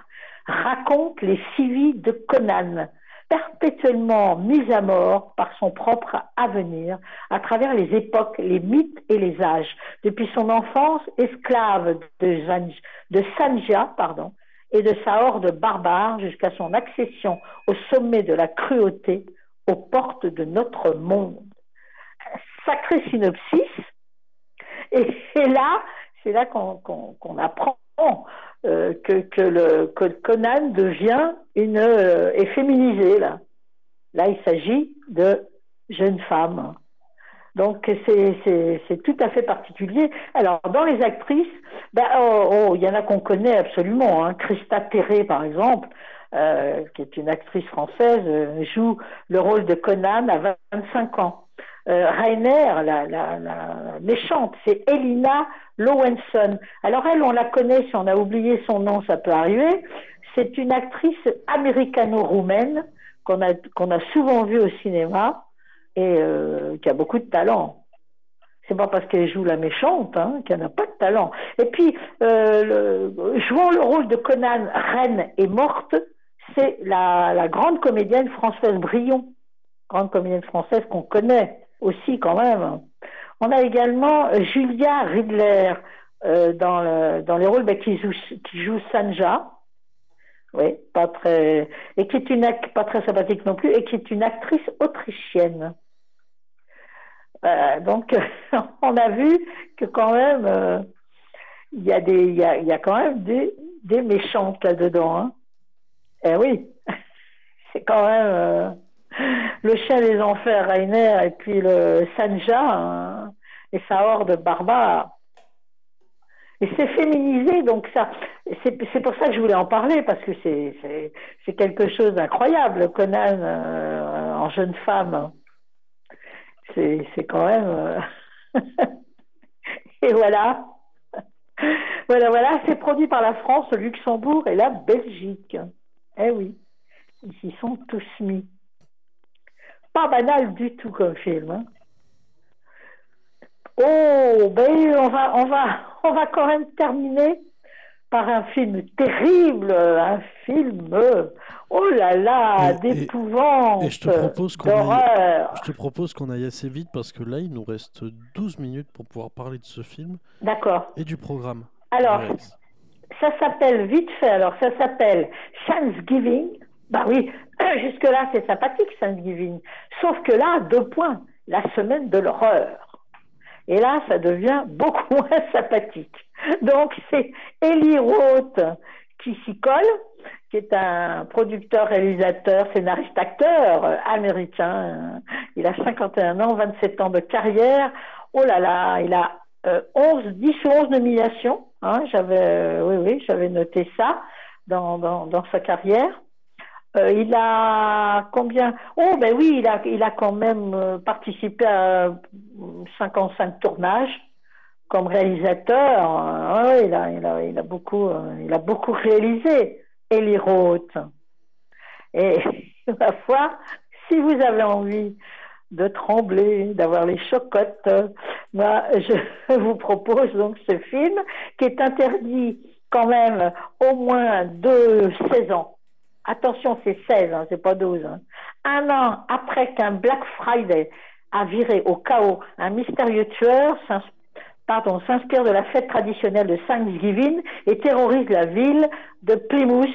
raconte les civils de Conan, perpétuellement mis à mort par son propre avenir à travers les époques, les mythes et les âges, depuis son enfance esclave de, Sanja pardon, et de sa horde barbare jusqu'à son accession au sommet de la cruauté, aux portes de notre monde. Sacré synopsis. Et c'est là, qu'on apprend que, que, le, Conan devient une euh, est féminisé là. Là, il s'agit de jeunes femmes. Donc c'est tout à fait particulier. Alors dans les actrices, ben, oh, oh, il y en a qu'on connaît absolument. Hein. Christa Terré par exemple, euh, qui est une actrice française, euh, joue le rôle de Conan à 25 ans. Euh, Rainer, la, méchante, c'est Elina Lowenson. Alors elle, on la connaît, si on a oublié son nom, ça peut arriver. C'est une actrice américano-roumaine qu'on a, souvent vue au cinéma et euh, qui a beaucoup de talent. C'est pas parce qu'elle joue la méchante hein, qu'elle n'a pas de talent. Et puis, euh, jouant le rôle de Conan, reine et morte, c'est la, la, grande comédienne Françoise Brion, grande comédienne française qu'on connaît aussi quand même. On a également Julia Ridler euh, dans, dans les rôles bah, qui, joue, qui joue Sanja, oui, pas très, et qui est une pas très sympathique non plus, et qui est une actrice autrichienne. Euh, donc, on a vu que quand même, euh, il y, a y a, y a quand même des, des méchantes là-dedans. Hein. Eh oui, c'est quand même euh, le chien des enfers, Rainer, et puis le Sanja hein, et sa horde barbare. Et c'est féminisé, donc ça, c'est pour ça que je voulais en parler, parce que c'est quelque chose d'incroyable, Conan en jeune femme c'est quand même. Euh, et voilà. Voilà, voilà, c'est produit par la France, le Luxembourg et la Belgique. Eh oui, ils s'y sont tous mis. Pas banal du tout comme film. Hein. Oh, ben on va, on va, on va quand même terminer par un film terrible, un film, oh là là, d'épouvante, je te propose qu'on aille, je te propose qu'on aille assez vite parce que là, il nous reste 12 minutes pour pouvoir parler de ce film. D'accord. Et du programme. Alors, ça s'appelle vite fait. Alors, ça s'appelle Thanksgiving. Bah oui, jusque-là, c'est sympathique, Thanksgiving. Sauf que là, deux points. La semaine de l'horreur. Et là, ça devient beaucoup moins sympathique. Donc, c'est Eli Roth qui s'y colle, qui est un producteur, réalisateur, scénariste, acteur américain. Il a 51 ans, 27 ans de carrière. Oh là là, il a 11, euh, 10 ou 11 nominations. Hein, j'avais, euh, oui, oui, j'avais noté ça dans sa carrière. Euh, il a combien? Oh ben oui, il a, il a quand même euh, participé à 55 tournages comme réalisateur. il, a, il, a, il, a beaucoup, euh, il a beaucoup réalisé. Eli Roth. Et ma foi, si vous avez envie de trembler, d'avoir les chocottes, moi, je vous propose donc ce film qui est interdit quand même au moins de 16 ans Attention, c'est 16, hein, c'est pas 12. Hein. Un an après qu'un Black Friday a viré au chaos un mystérieux tueur s'inspire de la fête traditionnelle de Thanksgiving et terrorise la ville de Plymouth,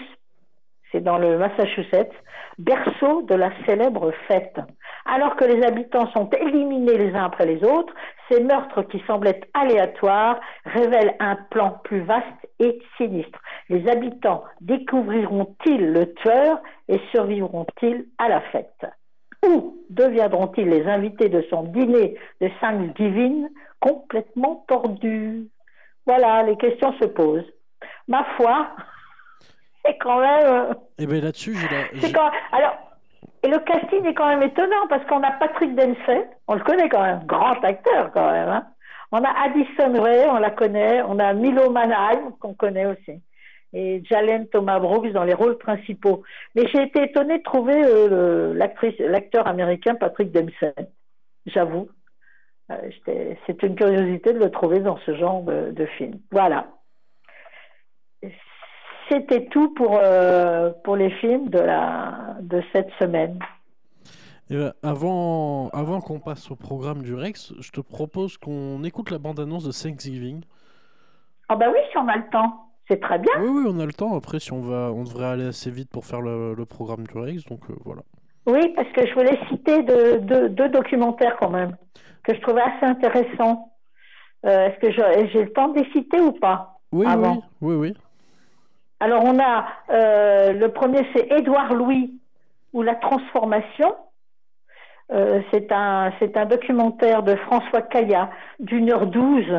c'est dans le Massachusetts, berceau de la célèbre fête. Alors que les habitants sont éliminés les uns après les autres, ces meurtres qui semblent être aléatoires révèlent un plan plus vaste et sinistre. Les habitants découvriront-ils le tueur et survivront-ils à la fête? Ou deviendront-ils les invités de son dîner de Thanksgiving complètement tordu Voilà, les questions se posent. Ma foi, c'est quand même... Et eh bien là-dessus, j'ai la... Alors, et le casting est quand même étonnant parce qu'on a Patrick Dempsey, on le connaît quand même, grand acteur quand même. Hein. On a Addison Ray, on la connaît. On a Milo Manheim, qu'on connaît aussi. Et Jalen Thomas Brooks dans les rôles principaux. Mais j'ai été étonnée de trouver euh, l'acteur américain Patrick Dempsey. J'avoue. Euh, c'est une curiosité de le trouver dans ce genre de, de film. Voilà c'était tout pour, euh, pour les films de, la, de cette semaine. Ben, avant avant qu'on passe au programme du Rex, je te propose qu'on écoute la bande-annonce de Thanksgiving. Ah bah oui, si on a le temps. C'est très bien. Oui, oui, on a le temps. Après, si on va, on devrait aller assez vite pour faire le, le programme du Rex, donc euh, voilà. Oui, parce que je voulais citer deux, deux, documentaires quand même, que je trouvais assez intéressants. Euh, est-ce que j'ai le temps de les citer ou pas? Oui, oui, oui, oui. Alors on a euh, le premier c'est Édouard Louis ou la transformation. Euh, c'est un c'est un documentaire de François Caillat d'une heure douze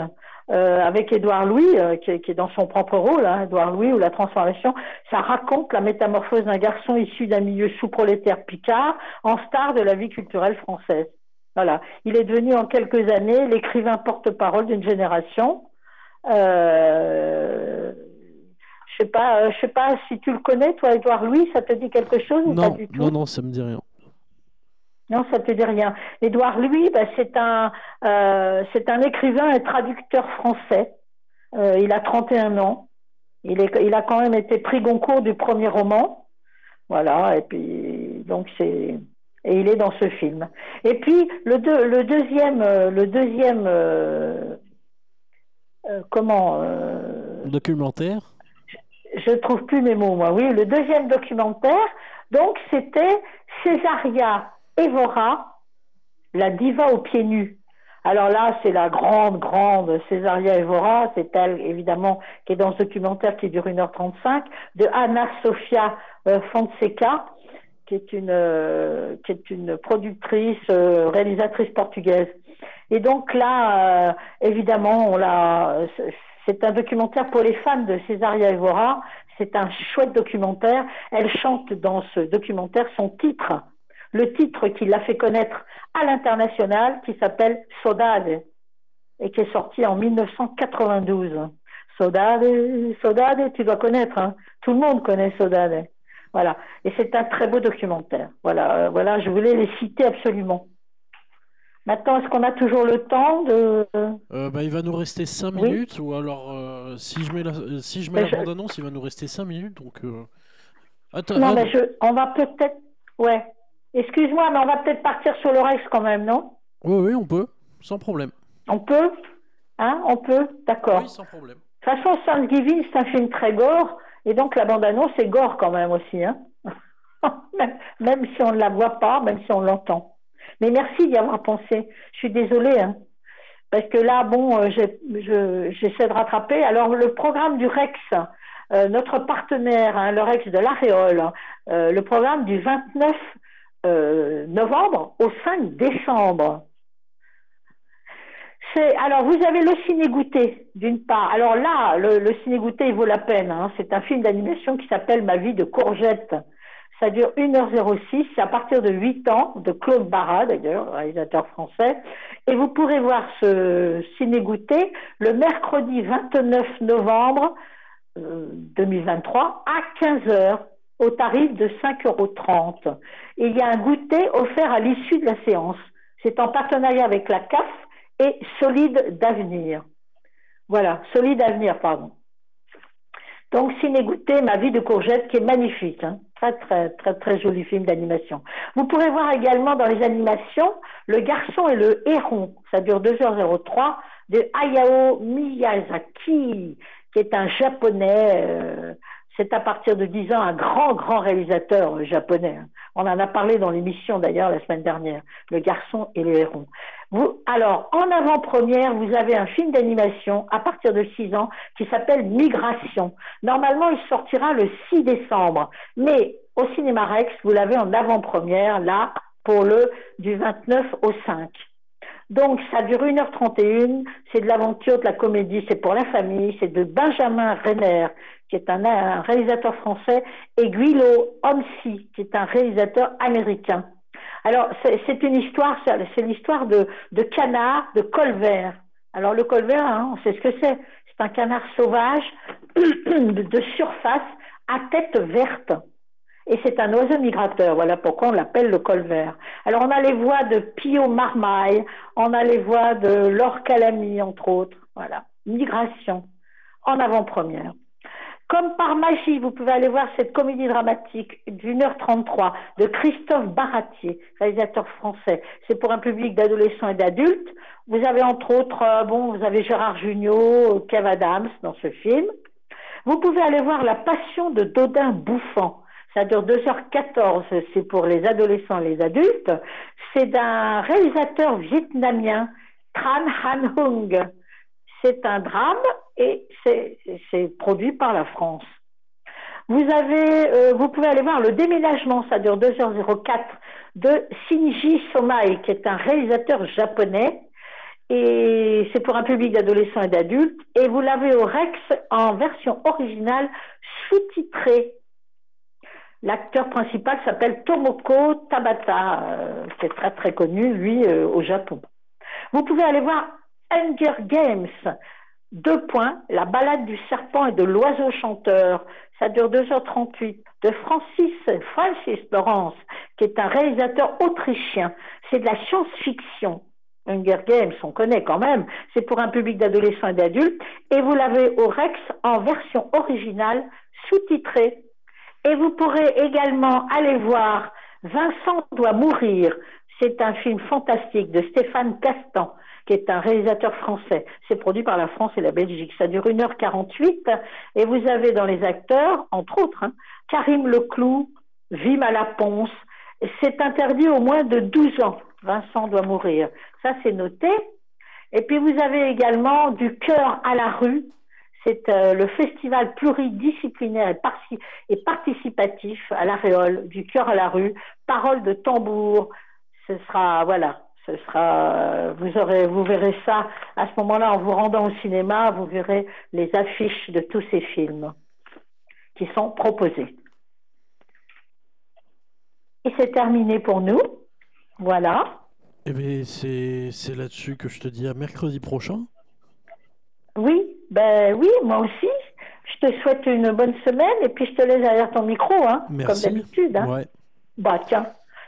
euh, avec Édouard Louis qui, est dans son propre rôle, hein, Édouard Louis ou la transformation. Ça raconte la métamorphose d'un garçon issu d'un milieu sous-prolétaire picard en star de la vie culturelle française. Voilà, il est devenu en quelques années l'écrivain porte-parole d'une génération. Je sais pas, euh, je sais pas si tu le connais, toi, Edouard Louis, ça te dit quelque chose ou pas du tout Non, non, ça me dit rien. Non, ça te dit rien. Édouard Louis, bah, c'est un, euh, c'est un écrivain et traducteur français. Euh, il a 31 ans. Il, est, il a quand même été prix Goncourt du premier roman. Voilà, et puis donc c'est et il est dans ce film. Et puis le, deux, le deuxième, le deuxième, comment Documentaire je trouve plus mes mots, moi. Oui, le deuxième documentaire, donc c'était Césaria Evora, la diva aux pieds nus. Alors là, c'est la grande, grande Césaria Evora, c'est elle, évidemment, qui est dans ce documentaire qui dure 1h35, de Anna Sofia euh, Fonseca, qui est une, euh, qui est une productrice, euh, réalisatrice portugaise. Et donc là, évidemment, on l'a, c'est un documentaire pour les fans de Césaria Evora. C'est un chouette documentaire. Elle chante dans ce documentaire son titre, le titre qui l'a fait connaître à l'international, qui s'appelle Saudade, et qui est sorti en 1992. Saudade, Saudade, tu dois connaître, hein. tout le monde connaît Saudade. Voilà, et c'est un très beau documentaire. Voilà, euh, voilà, je voulais les citer absolument. Maintenant, est-ce qu'on a toujours le temps de... Euh, bah, il va nous rester 5 minutes, ou alors euh, si je mets la, si je mets la bande-annonce, il va nous rester 5 minutes, donc... Euh... Attends, non, mais je... on va peut-être... Ouais. Excuse-moi, mais on va peut-être partir sur le reste quand même, non? Oui, oui, on peut, sans problème. On peut? Hein On peut? D'accord. Oui, sans problème. De toute façon, Thanksgiving, c'est un film très gore, et donc la bande-annonce est gore quand même aussi, hein même, même si on ne la voit pas, même si on l'entend. Mais merci d'y avoir pensé. Je suis désolée. Hein. Parce que là, bon, euh, j'essaie de rattraper. Alors, le programme du REX, euh, notre partenaire, hein, le REX de l'Aréole, euh, le programme du 29 novembre au 5 décembre. Alors, vous avez le ciné-goûté, d'une part. Alors là, le, le ciné-goûté, il vaut la peine. Hein. C'est un film d'animation qui s'appelle Ma vie de courgette. Ça dure 1h06, c'est à partir de 8 ans, de Claude Barra d'ailleurs, réalisateur français. Et vous pourrez voir ce ciné-goûter le mercredi 29 novembre 2023 euh, à 15h au tarif de 5,30 euros. Il y a un goûter offert à l'issue de la séance. C'est en partenariat avec la CAF et Solide d'Avenir. Voilà, Solide Avenir, pardon. Donc, ciné goûter ma vie de courgette qui est magnifique. Hein. Très, très, très, très joli film d'animation. Vous pourrez voir également dans les animations Le garçon et le héron. Ça dure 2h03 de Hayao Miyazaki, qui est un japonais. Euh, c'est à partir de 10 ans un grand, grand réalisateur japonais. On en a parlé dans l'émission d'ailleurs la semaine dernière, Le garçon et le héron. Vous, alors, en avant-première, vous avez un film d'animation à partir de 6 ans qui s'appelle Migration. Normalement, il sortira le 6 décembre, mais au Cinéma Rex, vous l'avez en avant-première, là, pour le du 29 au 5. Donc, ça dure 1h31, c'est de l'aventure, de la comédie, c'est pour la famille, c'est de Benjamin Renner, qui est un, réalisateur français, et Guilo Homsi, qui est un réalisateur américain. Alors, c'est une histoire, c'est l'histoire de, de canard, de colvert. Alors, le colvert, hein, on sait ce que c'est. C'est un canard sauvage de surface à tête verte. Et c'est un oiseau migrateur, voilà pourquoi on l'appelle le colvert. Alors on a les voix de Pio Marmaille, on a les voix de Laure Calamy, entre autres. Voilà, migration, en avant-première. Comme par magie, vous pouvez aller voir cette comédie dramatique d'une heure 33 de Christophe Baratier, réalisateur français. C'est pour un public d'adolescents et d'adultes. Vous avez entre autres, euh, bon, vous avez Gérard Jugnot, Kev Adams dans ce film. Vous pouvez aller voir La Passion de Dodin Bouffant. Ça dure 2h14, c'est pour les adolescents et les adultes. C'est d'un réalisateur vietnamien, Tran Han Hung. C'est un drame et c'est produit par la France. Vous avez, euh, vous pouvez aller voir le déménagement, ça dure 2h04, de Shinji Somai, qui est un réalisateur japonais. Et c'est pour un public d'adolescents et d'adultes. Et vous l'avez au Rex en version originale sous-titrée. L'acteur principal s'appelle Tomoko Tabata. Euh, c'est très très connu, lui, euh, au Japon. Vous pouvez aller voir Hunger Games. Deux points, la balade du serpent et de l'oiseau chanteur. Ça dure 2h38 de Francis, Francis Lawrence, qui est un réalisateur autrichien. C'est de la science-fiction. Hunger Games, on connaît quand même. C'est pour un public d'adolescents et d'adultes. Et vous l'avez au Rex en version originale, sous-titrée et vous pourrez également aller voir Vincent doit mourir. C'est un film fantastique de Stéphane Castan, qui est un réalisateur français. C'est produit par la France et la Belgique. Ça dure 1h48 et vous avez dans les acteurs, entre autres, hein, Karim Leclou, Vim à la Ponce. C'est interdit au moins de 12 ans. Vincent doit mourir. Ça, c'est noté. Et puis vous avez également Du cœur à la rue c'est euh, le festival pluridisciplinaire et, participatif à l'Aréole, du cœur à la rue, parole de tambour. Ce sera, voilà, ce sera, vous aurez, vous verrez ça à ce moment-là en vous rendant au cinéma, vous verrez les affiches de tous ces films qui sont proposés. Et c'est terminé pour nous. Voilà. Eh bien, c'est là-dessus que je te dis à mercredi prochain. Oui, ben oui, moi aussi. Je te souhaite une bonne semaine et puis je te laisse derrière ton micro, hein, comme d'habitude. Hein. Ouais. Bah tiens,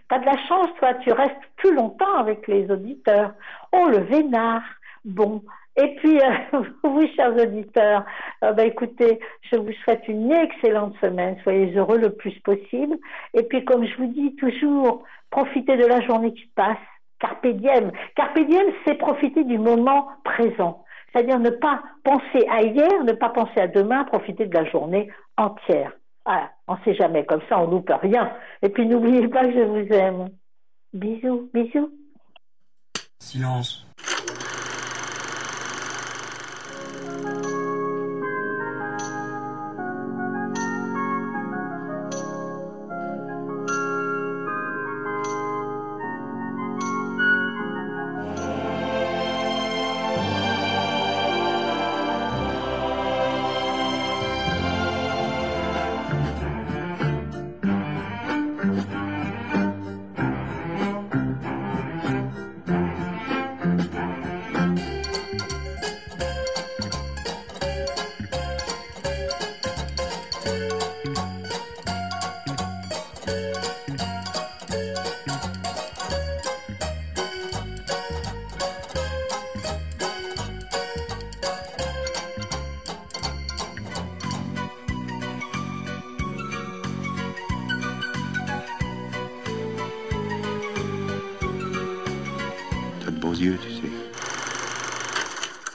t'as de la chance, toi, tu restes plus longtemps avec les auditeurs. Oh, le vénard. Bon. Et puis, euh, vous, chers auditeurs, euh, bah, écoutez, je vous souhaite une excellente semaine. Soyez heureux le plus possible. Et puis, comme je vous dis toujours, profitez de la journée qui passe. Carpe diem. Carpe diem, c'est profiter du moment présent. C'est-à-dire ne pas penser à hier, ne pas penser à demain, profiter de la journée entière. Ah, on ne sait jamais, comme ça on loupe rien. Et puis n'oubliez pas que je vous aime. Bisous, bisous. Silence.